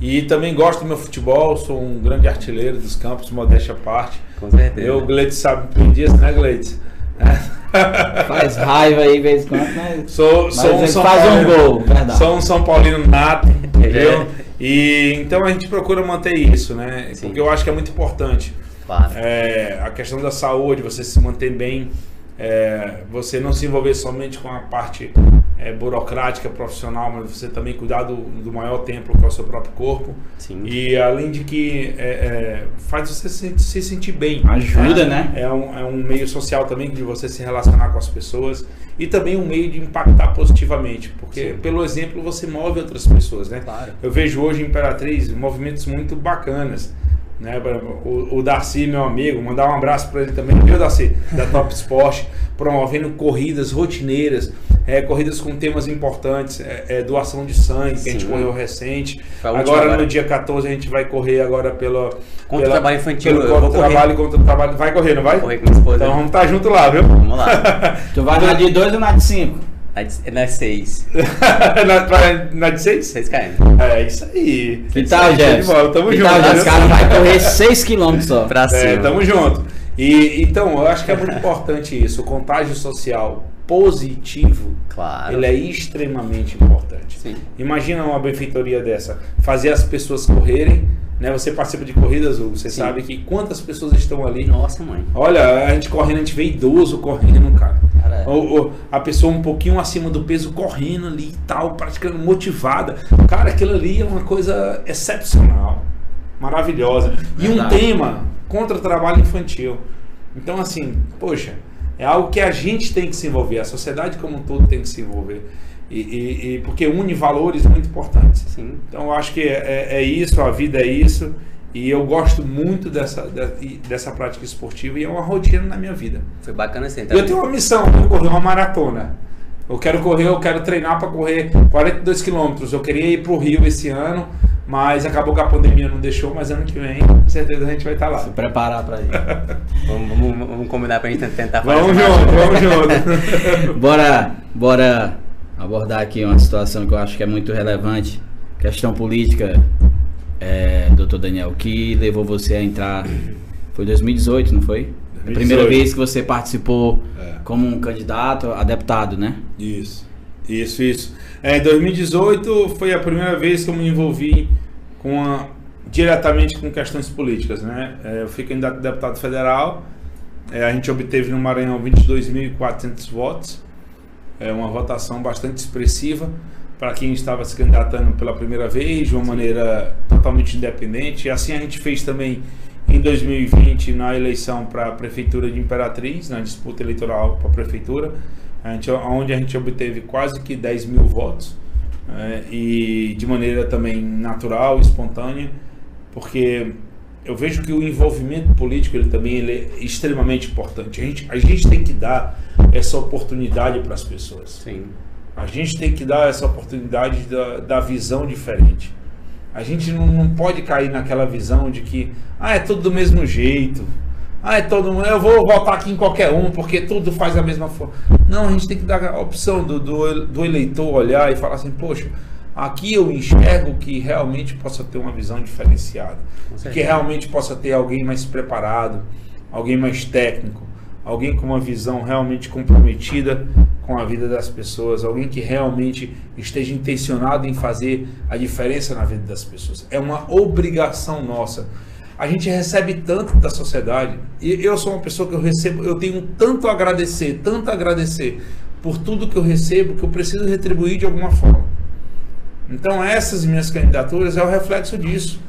E também gosto do meu futebol, sou um grande artilheiro dos campos, modéstia à parte. Com certeza. Eu, o Gleitz sabe por dias, né, Gleitz? Faz raiva aí de vez em quando, né? Sou, Mas sou um São faz um Paulino, gol, verdade. Sou um São Paulino nato, entendeu? É. E então a gente procura manter isso, né? Sim. Porque eu acho que é muito importante. Claro. É, a questão da saúde, você se manter bem, é, você não se envolver somente com a parte é, burocrática, profissional, mas você também cuidar do, do maior templo que é o seu próprio corpo. Sim. E além de que é, é, faz você se, se sentir bem. Ajuda, né? É um, é um meio social também de você se relacionar com as pessoas e também um meio de impactar positivamente, porque pelo exemplo você move outras pessoas, né? Claro. Eu vejo hoje em Imperatriz movimentos muito bacanas. Né? O, o Darcy, meu amigo, mandar um abraço para ele também, viu, Darcy? Da Top Sport, promovendo corridas rotineiras, é, corridas com temas importantes, é, é, doação de sangue, que a gente correu recente. A Agora, agora. no dia 14 a gente vai correr agora pela, Contra o pela- trabalho infantil, Pelo eu o vou trabalho contra o trabalho. Vai correr, não vai? Vou correr com minha esposa. Então vamos estar junto lá, viu? Vamos lá. Tu vai na de 2 ou na de 5? Na de- Na 6. na, pra- na de 6? 6 km. É isso aí. Que tal, bola. Tamo que junto. tal, viu? Jefferson? O cara vai correr 6km só. Pra É, cima. tamo junto. E, então, eu acho que é muito importante isso. O contágio social positivo, Claro. ele é extremamente importante. Sim. Imagina uma benfeitoria dessa. Fazer as pessoas correrem, né? Você participa de corridas, Hugo, você Sim. sabe que quantas pessoas estão ali. Nossa, mãe. Olha, a gente correndo, a gente vê idoso correndo, cara. Cara, Ou, ou a pessoa um pouquinho acima do peso correndo ali e tal, praticando motivada. Cara, aquilo ali é uma coisa excepcional, maravilhosa. E um tema contra o trabalho infantil. Então, assim, poxa, é algo que a gente tem que se envolver, a sociedade como um todo tem que se envolver. E, e- e- porque une valores muito importantes. sim. Então eu acho que é, é- é isso, a vida é isso. E eu gosto muito dessa, de- dessa prática esportiva e é uma rotina na minha vida. Foi bacana assim. E eu tenho uma missão, eu correr uma maratona. Eu quero correr, eu quero treinar para correr 42 quilômetros. Eu queria ir para o Rio esse ano, mas acabou que a pandemia não deixou, mas ano que vem, com certeza a gente vai estar lá. Se preparar pra ir. Vamos, vamos- vamos combinar pra gente tentar fazer Vamos junto, vamos junto. Bora, bora abordar aqui uma situação que eu acho que é muito relevante. Questão política, é, doutor Daniel, que levou você a entrar. Foi 2018, não foi? A 2018. primeira vez que você participou É. como um candidato a deputado, né? Isso, isso, isso. É, em 2018 foi a primeira vez que eu me envolvi com a- diretamente com questões políticas, né? É, eu fui candidato a deputado federal, é, a gente obteve no Maranhão 22.400 votos, é uma votação bastante expressiva para quem estava se candidatando pela primeira vez, de uma maneira totalmente independente. E assim a gente fez também em 2020 na eleição para a prefeitura de Imperatriz, na disputa eleitoral para a prefeitura. a gente, onde a gente obteve quase que 10 mil votos, é, e de maneira também natural, espontânea, porque eu vejo que o envolvimento político ele também ele é extremamente importante. A gente, a gente tem que dar essa oportunidade para as pessoas. Sim. A gente tem que dar essa oportunidade da, da visão diferente. A gente não, não pode cair naquela visão de que ah, é tudo do mesmo jeito. Ah, é todo mundo. Eu vou votar aqui em qualquer um, porque tudo faz a mesma forma. Não, a gente tem que dar a opção do, do, do eleitor olhar e falar assim, poxa, aqui eu enxergo que realmente possa ter uma visão diferenciada. Que realmente possa ter alguém mais preparado, alguém mais técnico, alguém com uma visão realmente comprometida com a vida das pessoas, alguém que realmente esteja intencionado em fazer a diferença na vida das pessoas. É uma obrigação nossa. A gente recebe tanto da sociedade, e eu sou uma pessoa que eu recebo, eu tenho tanto a agradecer, tanto a agradecer por tudo que eu recebo, que eu preciso retribuir de alguma forma. Então essas minhas candidaturas é o reflexo disso.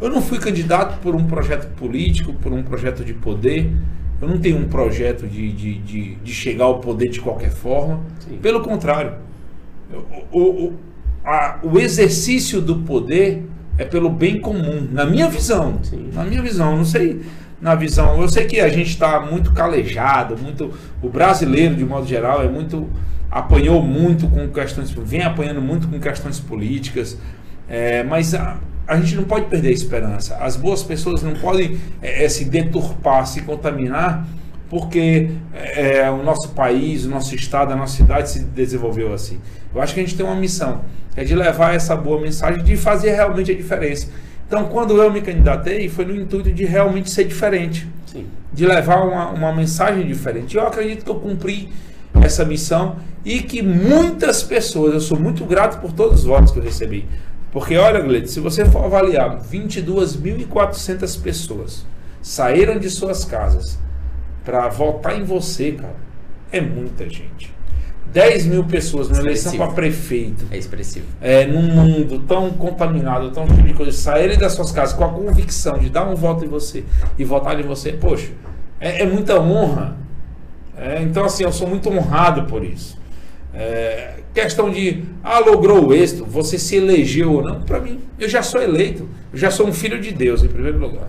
Eu não fui candidato por um projeto político, por um projeto de poder, eu não tenho um projeto de, de, de, de chegar ao poder de qualquer forma. Sim. Pelo contrário, o, o, a, o exercício do poder é pelo bem comum, na minha visão. Sim. Na minha visão, não sei na visão. Eu sei que a gente está muito calejado, muito. O brasileiro, de modo geral, é muito. Apanhou muito com questões. vem apanhando muito com questões políticas. É, mas a, a gente não pode perder a esperança. As boas pessoas não podem é, é se deturpar, se contaminar, porque é, é, o nosso país, o nosso estado, a nossa cidade se desenvolveu assim. Eu acho que a gente tem uma missão, é de levar essa boa mensagem, de fazer realmente a diferença. Então, quando eu me candidatei, foi no intuito de realmente ser diferente, Sim. de levar uma, uma mensagem diferente. Eu acredito que eu cumpri essa missão e que muitas pessoas, eu sou muito grato por todos os votos que eu recebi, porque olha, Gleito, se você for avaliar 22.400 pessoas saíram de suas casas para votar em você, cara, é muita gente. 10 mil pessoas na eleição para prefeito. É expressivo. É, num mundo tão contaminado, tão cheio de coisas, saírem das suas casas com a convicção de dar um voto em você e votar em você, poxa, é, é muita honra. É, então, assim, eu sou muito honrado por isso. É, questão de, ah, logrou o êxito, você se elegeu ou não, para mim, eu já sou eleito, eu já sou um filho de Deus, em primeiro lugar.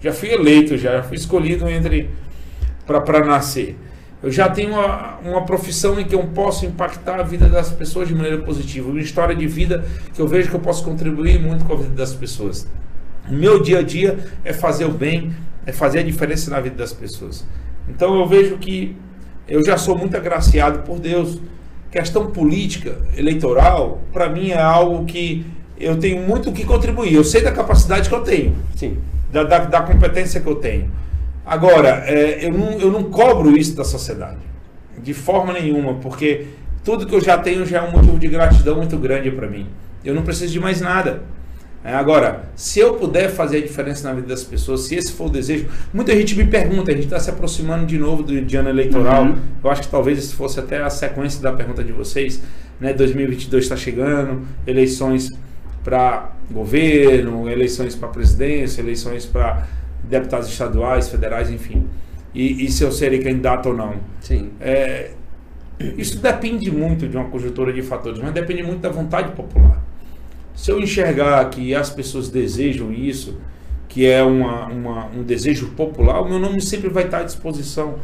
Já fui eleito, já fui escolhido entre para nascer. Eu já tenho uma, uma profissão em que eu posso impactar a vida das pessoas de maneira positiva, uma história de vida que eu vejo que eu posso contribuir muito com a vida das pessoas. O meu dia a dia é fazer o bem, é fazer a diferença na vida das pessoas. Então eu vejo que eu já sou muito agraciado por Deus questão política, eleitoral, para mim é algo que eu tenho muito o que contribuir. Eu sei da capacidade que eu tenho, Sim. Da, da, da competência que eu tenho. Agora, é, eu, não, eu não cobro isso da sociedade, de forma nenhuma, porque tudo que eu já tenho já é um motivo de gratidão muito grande para mim. Eu não preciso de mais nada. É, agora, se eu puder fazer a diferença na vida das pessoas, se esse for o desejo, muita gente me pergunta, a gente está se aproximando de novo do, de ano eleitoral. Uhum. Eu acho que talvez isso fosse até a sequência da pergunta de vocês. Né? 2022 está chegando, eleições para governo, eleições para presidência, eleições para deputados estaduais, federais, enfim. E, e, se eu serei candidato ou não. Sim. É, isso depende muito de uma conjuntura de fatores, mas depende muito da vontade popular. Se eu enxergar que as pessoas desejam isso, que é uma, uma, um desejo popular, o meu nome sempre vai estar à disposição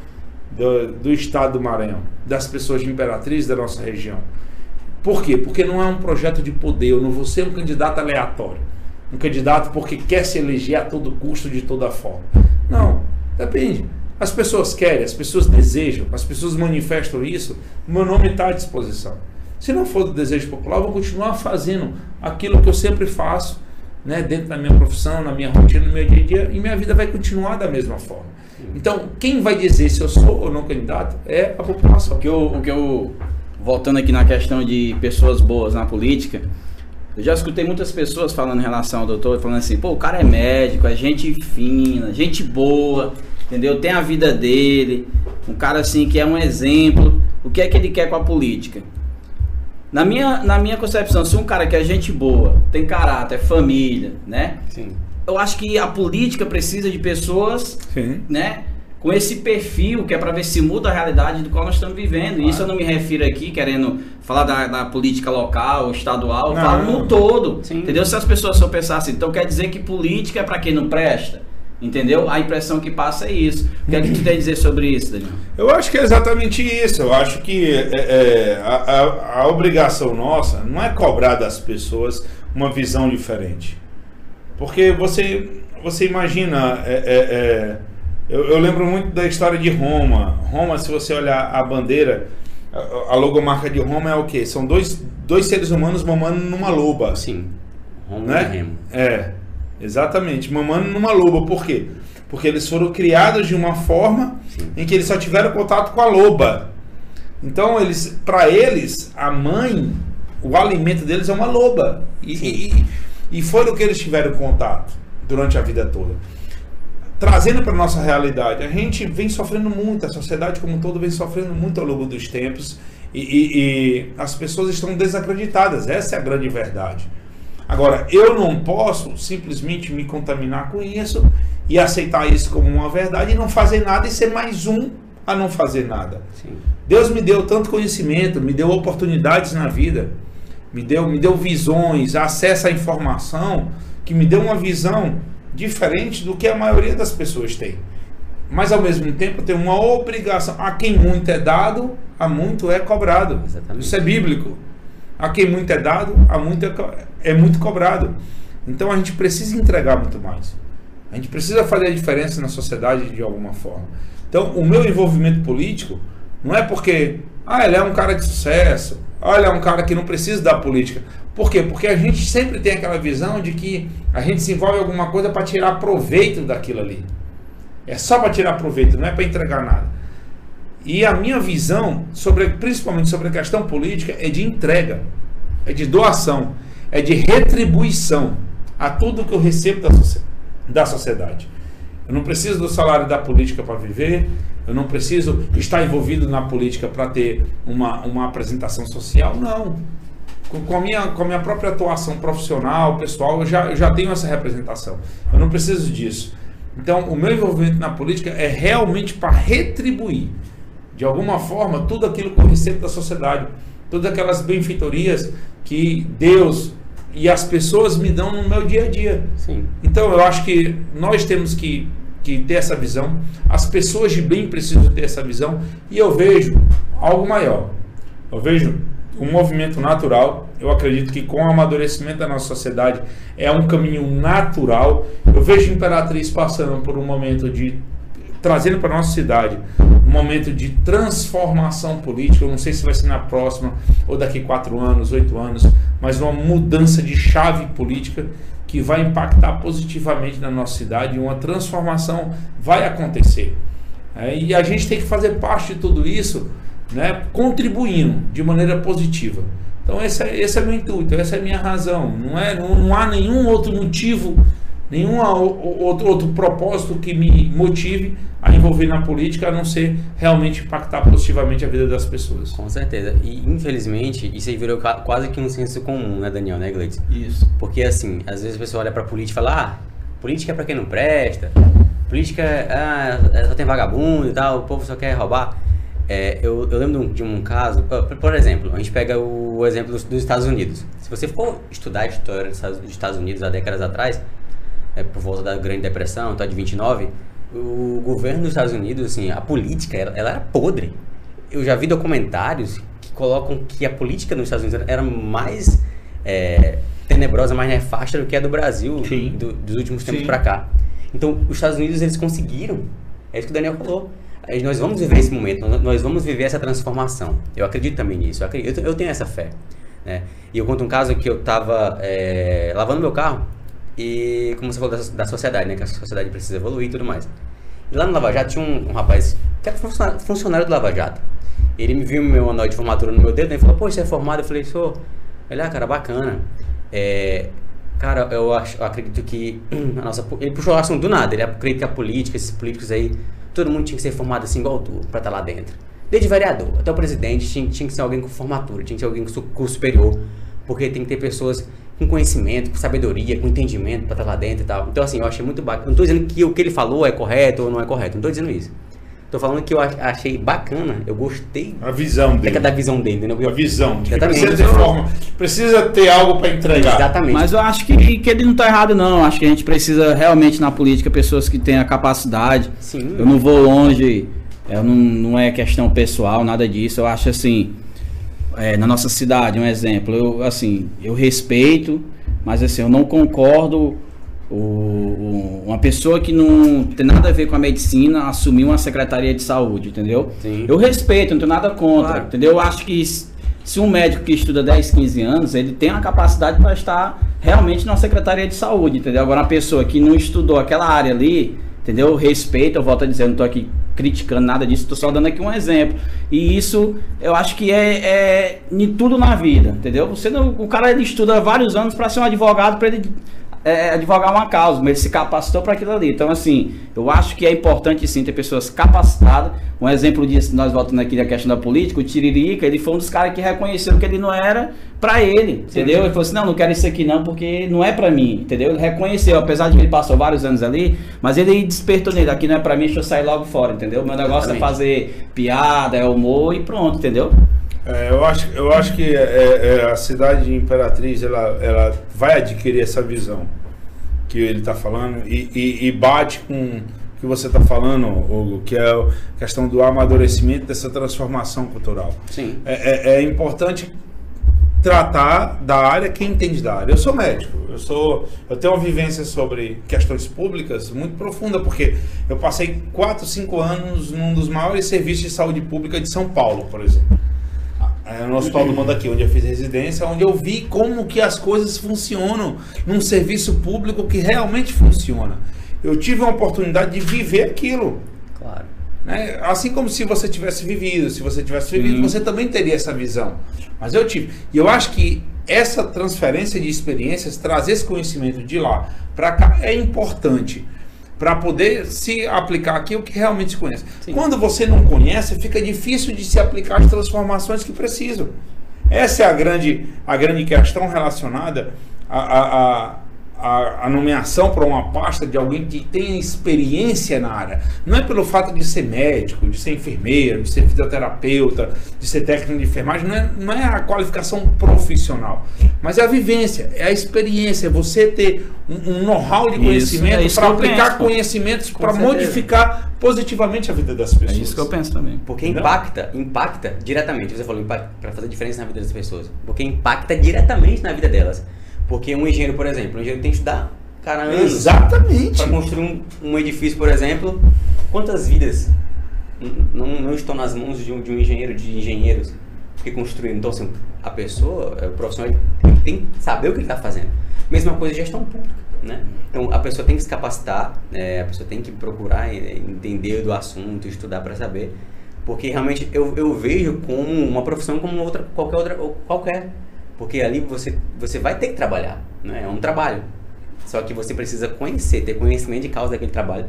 do, do estado do Maranhão, das pessoas de Imperatriz da nossa região. Por quê? Porque não é um projeto de poder, eu não vou ser um candidato aleatório. Um candidato porque quer se eleger a todo custo, de toda forma. Não, depende. As pessoas querem, as pessoas desejam, as pessoas manifestam isso, meu nome está à disposição. Se não for do desejo popular, eu vou continuar fazendo aquilo que eu sempre faço, né, dentro da minha profissão, na minha rotina, no meu dia a dia, e minha vida vai continuar da mesma forma. Então, quem vai dizer se eu sou ou não candidato é a população. O que eu, o que eu voltando aqui na questão de pessoas boas na política, eu já escutei muitas pessoas falando em relação ao doutor, falando assim, pô, o cara é médico, é gente fina, gente boa, entendeu? Tem a vida dele, um cara assim que é um exemplo. O que é que ele quer com a política? Na minha, na minha concepção, se um cara que é gente boa, tem caráter, é família, né? Sim. Eu acho que a política precisa de pessoas, Sim. né? com esse perfil que é para ver se muda a realidade do qual nós estamos vivendo. Claro. E isso eu não me refiro aqui querendo falar da, da política local, estadual, eu falo no todo. Sim. Entendeu? Se as pessoas só pensar assim, então quer dizer que política é para quem não presta? Entendeu? A impressão que passa é isso. O que é que tu tem a dizer sobre isso, Daniel? Eu acho que é exatamente isso. Eu acho que é, é, a, a, a, obrigação nossa não é cobrar das pessoas uma visão diferente. Porque você, você imagina. É, é, é eu, eu, lembro muito da história de Roma. Roma, se você olhar a bandeira, a, a logomarca de Roma é o quê? São dois, dois seres humanos mamando numa loba. Sim. Roma né? e Remo. É. Exatamente, mamando numa loba. Por quê? Porque eles foram criados de uma forma Sim. em que eles só tiveram contato com a loba. Então, eles, para eles, a mãe, o alimento deles é uma loba. E, e, e foi o que eles tiveram contato durante a vida toda. Trazendo para nossa realidade, a gente vem sofrendo muito, a sociedade como um todo vem sofrendo muito ao longo dos tempos e, e, e as pessoas estão desacreditadas. Essa é a grande verdade. Agora, eu não posso simplesmente me contaminar com isso e aceitar isso como uma verdade e não fazer nada e ser mais um a não fazer nada. Sim. Deus me deu tanto conhecimento, me deu oportunidades na vida, me deu, me deu visões, acesso à informação, que me deu uma visão diferente do que a maioria das pessoas tem. Mas ao mesmo tempo tem uma obrigação. A quem muito é dado, a muito é cobrado. Exatamente. Isso é bíblico. A quem muito é dado, a muito é, é muito cobrado. Então a gente precisa entregar muito mais. A gente precisa fazer a diferença na sociedade de alguma forma. Então, o meu envolvimento político não é porque, ah, ele é um cara de sucesso, ah, ele é um cara que não precisa da política. Por quê? Porque a gente sempre tem aquela visão de que a gente se envolve em alguma coisa para tirar proveito daquilo ali. É só para tirar proveito, não é para entregar nada. E a minha visão, sobre, principalmente sobre a questão política, é de entrega, é de doação, é de retribuição a tudo que eu recebo da, da sociedade. Eu não preciso do salário da política para viver, eu não preciso estar envolvido na política para ter uma, uma apresentação social, não. Com, a minha, com a minha própria atuação profissional, pessoal, eu já, eu já tenho essa representação. Eu não preciso disso. Então, o meu envolvimento na política é realmente para retribuir de alguma forma, tudo aquilo que eu recebo da sociedade, todas aquelas benfeitorias que Deus e as pessoas me dão no meu dia a dia. Sim. Então, eu acho que nós temos que, que ter essa visão, as pessoas de bem precisam ter essa visão, e eu vejo algo maior. Eu vejo um movimento natural. Eu acredito que com o amadurecimento da nossa sociedade é um caminho natural. Eu vejo a Imperatriz passando por um momento de trazendo para nossa cidade um momento de transformação política. Eu não sei se vai ser na próxima ou daqui quatro anos, oito anos, mas uma mudança de chave política que vai impactar positivamente na nossa cidade. Uma transformação vai acontecer. É, e a gente tem que fazer parte de tudo isso, né, contribuindo de maneira positiva. Então esse é, esse é meu intuito, essa é a minha razão. Não, é, não, não há nenhum outro motivo nenhum outro, outro propósito que me motive a envolver na política a não ser realmente impactar positivamente a vida das pessoas. Com certeza. E infelizmente isso aí virou quase que um senso comum, né, Daniel, né, Gleice? Isso. Porque assim, às vezes a pessoa olha pra política e fala: ah, política é pra quem não presta, política ah, só tem vagabundo e tal, o povo só quer roubar. É, eu, eu, lembro de um caso, por exemplo, a gente pega o exemplo dos, dos Estados Unidos. Se você for estudar a história dos Estados Unidos há décadas atrás, é, por volta da Grande Depressão, tá, de 29, o governo dos Estados Unidos, assim, a política, ela, ela era podre. Eu já vi documentários que colocam que a política nos Estados Unidos era mais é, tenebrosa, mais nefasta do que a do Brasil do, dos últimos tempos para cá. Então, os Estados Unidos, eles conseguiram, é isso que o Daniel falou, nós vamos viver esse momento, nós vamos viver essa transformação. Eu acredito também nisso, eu, acredito, eu tenho essa fé. Né? E eu conto um caso que eu estava é, lavando meu carro e como você falou da, da, sociedade, né? Que a sociedade precisa evoluir e tudo mais. E lá no Lava Jato tinha um, um rapaz que era funcionário, funcionário, do Lava Jato. Ele me viu meu anel de formatura no meu dedo né, e falou, pô, você é formado? Eu falei, sou. Ele, ah, cara, bacana. É, cara, eu, acho, eu acredito que a nossa... Ele puxou o assunto do nada. Ele acredita que a política, esses políticos aí, todo mundo tinha que ser formado assim igual tu, pra estar tá lá dentro. Desde vereador até o presidente, tinha, tinha que ser alguém com formatura, tinha que ser alguém com curso superior. Porque tem que ter pessoas com conhecimento, com sabedoria, com entendimento para estar lá dentro e tal. Então, assim, eu achei muito bacana. Não estou dizendo que o que ele falou é correto ou não é correto, não estou dizendo isso. Tô falando que eu ach- achei bacana, eu gostei A visão dele. da visão dele, entendeu? A visão. Exatamente. precisa ter forma. Precisa ter algo para entregar. Exatamente. Mas eu acho que, que ele não tá errado, não. Acho que a gente precisa realmente na política pessoas que tenham a capacidade. Sim. Eu não vou longe, eu não, não é questão pessoal, nada disso. Eu acho assim, é, na nossa cidade, um exemplo, eu assim, eu respeito, mas assim, eu não concordo o, o- uma pessoa que não tem nada a ver com a medicina assumir uma secretaria de saúde, entendeu? Sim. Eu respeito, não tenho nada contra, Claro. entendeu? Eu acho que se um médico que estuda 10, 15 anos, ele tem a capacidade para estar realmente na secretaria de saúde, entendeu? Agora, uma pessoa que não estudou aquela área ali, entendeu? Eu Respeito, eu volto a dizer, eu não tô aqui criticando nada disso, tô só dando aqui um exemplo. E isso, eu acho que é, é em tudo na vida, entendeu? Você não, o cara ele estuda vários anos para ser um advogado, para ele é, advogar uma causa, mas ele se capacitou para aquilo ali. Então, assim, eu acho que é importante sim ter pessoas capacitadas. Um exemplo disso, nós voltando aqui da questão da política, o Tiririca, ele foi um dos caras que reconheceram que ele não era para ele, entendeu? Ele falou assim: não, não quero isso aqui não, porque não é para mim, entendeu? Ele reconheceu, apesar de que ele passou vários anos ali, mas ele despertou nele: aqui não é para mim, deixa eu sair logo fora, entendeu? Meu negócio Exatamente. é fazer piada, é humor e pronto, entendeu? É, eu, acho, eu acho que é, é, a cidade de Imperatriz ela, ela vai adquirir essa visão que ele está falando e, e- e bate com o que você está falando, Hugo, que é a questão do amadurecimento dessa transformação cultural. Sim. É, é- é importante tratar da área quem entende da área. Eu sou médico, eu sou, eu tenho uma vivência sobre questões públicas muito profunda porque eu passei 4, 5 anos num dos maiores serviços de saúde pública de São Paulo, por exemplo. É, no Hospital do Mundo aqui, onde eu fiz residência, onde eu vi como que as coisas funcionam num serviço público que realmente funciona. Eu tive a oportunidade de viver aquilo. Claro. Né? Assim como se você tivesse vivido, se você tivesse vivido, Sim. você também teria essa visão. Mas eu tive. E eu acho que essa transferência de experiências, trazer esse conhecimento de lá para cá é importante para poder se aplicar aqui o que realmente se conhece. Sim. Quando você não conhece, fica difícil de se aplicar as transformações que precisam. Essa é a grande, a grande questão relacionada à, à, à, à- à nomeação para uma pasta de alguém que tenha experiência na área. Não é pelo fato de ser médico, de ser enfermeiro, de ser fisioterapeuta, de ser técnico de enfermagem, não é, não é a qualificação profissional, mas é a vivência, é a experiência, é você ter um, um know-how de conhecimento é para aplicar penso, conhecimentos para modificar positivamente a vida das É pessoas. isso que eu penso também. Porque Entendeu? impacta, impacta diretamente. Você falou para fazer diferença na vida das pessoas. Porque impacta diretamente na vida delas. Porque um engenheiro, por exemplo, um engenheiro tem que estudar, cara, anos Exatamente. para construir um, um edifício, por exemplo. Quantas vidas não, não estão nas mãos de um, de um engenheiro, de engenheiros que construíram? Então, assim, a pessoa, é, o profissional, ele tem que saber o que ele está fazendo. Mesma coisa de gestão pública, né? Então, a pessoa tem que se capacitar, é, a pessoa tem que procurar é, entender do assunto, estudar para saber. Porque realmente eu, eu vejo como uma profissão como outra, qualquer outra, ou qualquer. Porque ali você, você vai ter que trabalhar, né? É um trabalho. Só que você precisa conhecer, ter conhecimento de causa daquele trabalho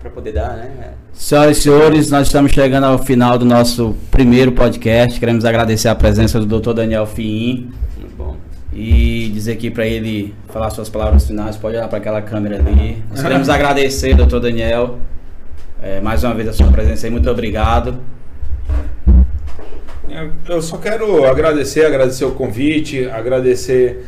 para poder dar, né? Senhoras e senhores, nós estamos chegando ao final do nosso primeiro podcast. Queremos agradecer a presença do Dr. Daniel Fiim Muito bom. e dizer aqui para ele falar suas palavras finais. Pode olhar para aquela câmera ali. Nós queremos agradecer, Dr. Daniel, eh, mais uma vez a sua presença aí. Muito obrigado. Eu- só quero agradecer, agradecer o convite, agradecer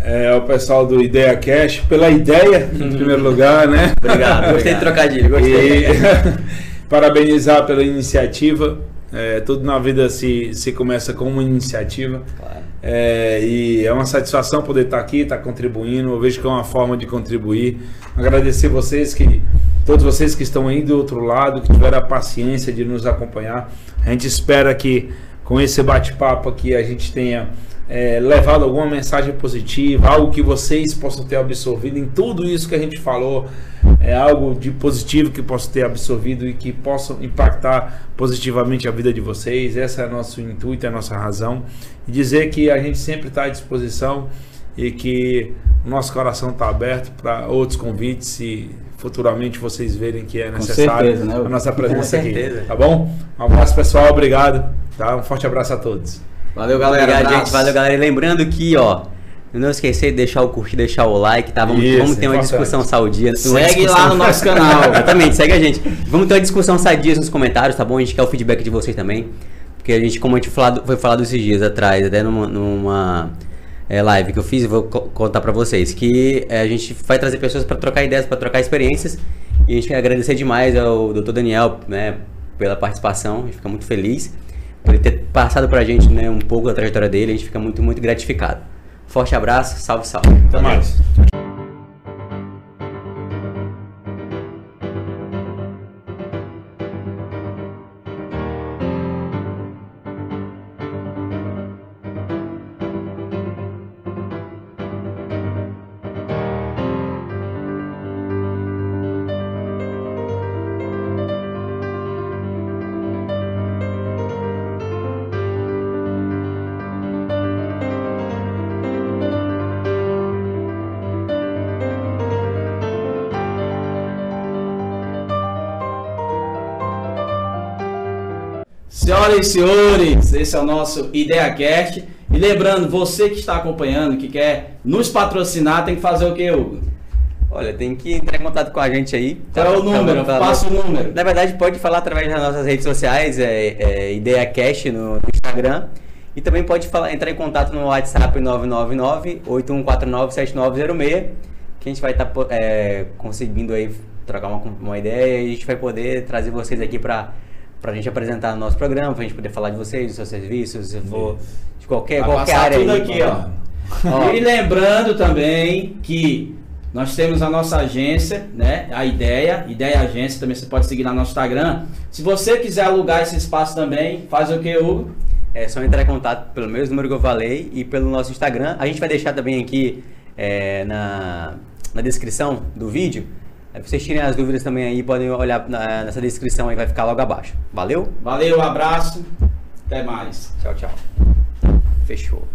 é, ao pessoal do Ideia Cash pela ideia, em primeiro lugar, né? Obrigado. Gostei de trocadilho, gostei. E parabenizar pela iniciativa. É, tudo na vida se, se começa com uma iniciativa. Claro. É, e é uma satisfação poder estar aqui, estar contribuindo. Eu vejo que é uma forma de contribuir. Agradecer vocês que todos vocês que estão aí do outro lado, que tiveram a paciência de nos acompanhar. A gente espera que com esse bate-papo aqui a gente tenha é, levado alguma mensagem positiva, algo que vocês possam ter absorvido em tudo isso que a gente falou, é algo de positivo que possam ter absorvido e que possam impactar positivamente a vida de vocês. Essa é nosso intuito, é a nossa razão. E dizer que a gente sempre está à disposição e que o nosso coração está aberto para outros convites se futuramente vocês verem que é necessário certeza, né? a nossa presença Com aqui. certeza. Tá bom? Um abraço pessoal, obrigado. Tá? Um forte abraço a todos. Valeu, galera. Obrigado, Abraço. gente. Valeu, galera. E lembrando que, ó, Não esquecer de deixar o curtir, deixar o like, tá? Vamos, Isso, vamos ter uma importante. discussão saudia. Segue discussão- lá no nosso canal. Exatamente, segue a gente. Vamos ter uma discussão sadia nos comentários, tá bom? A gente quer o feedback de vocês também. Porque a gente, como a gente falado, foi falado esses dias atrás, até numa, numa, é, live que eu fiz, eu vou co- contar pra vocês, que é, a gente vai trazer pessoas pra trocar ideias, pra trocar experiências. E a gente quer agradecer demais ao Dr. Daniel, né, pela participação. A gente fica muito feliz por ele ter passado pra gente, né, um pouco da trajetória dele. A gente fica muito, muito gratificado. Forte abraço, salve, salve. Até mais. Senhoras e senhores, esse é o nosso IdeaCast. E lembrando, você que está acompanhando, que quer nos patrocinar, tem que fazer o que, Hugo? Olha, tem que entrar em contato com a gente aí. Qual é o número? Tá- tá- Passa o número. Na verdade, pode falar através das nossas redes sociais, é, é IdeaCast no, no Instagram. E também pode falar, entrar em contato no WhatsApp 999-8149-7906, que a gente vai estar conseguindo aí trocar uma, uma ideia e a gente vai poder trazer vocês aqui para a gente apresentar o nosso programa, para a gente poder falar de vocês, dos seus serviços, se for de qualquer, Vai qualquer área tudo aí. aqui, ó. Ó. E lembrando também que nós temos a nossa agência, né? A Ideia, Ideia Agência, também você pode seguir lá no nosso Instagram. Se você quiser alugar esse espaço também, faz o que, Hugo? É só entrar em contato pelo mesmo número que eu falei e pelo nosso Instagram. A gente vai deixar também aqui é, na, na descrição do vídeo. Aí vocês tirem as dúvidas também aí, podem olhar na- nessa descrição aí, vai ficar logo abaixo. Valeu? Valeu, abraço, até mais. Tchau, tchau. Fechou.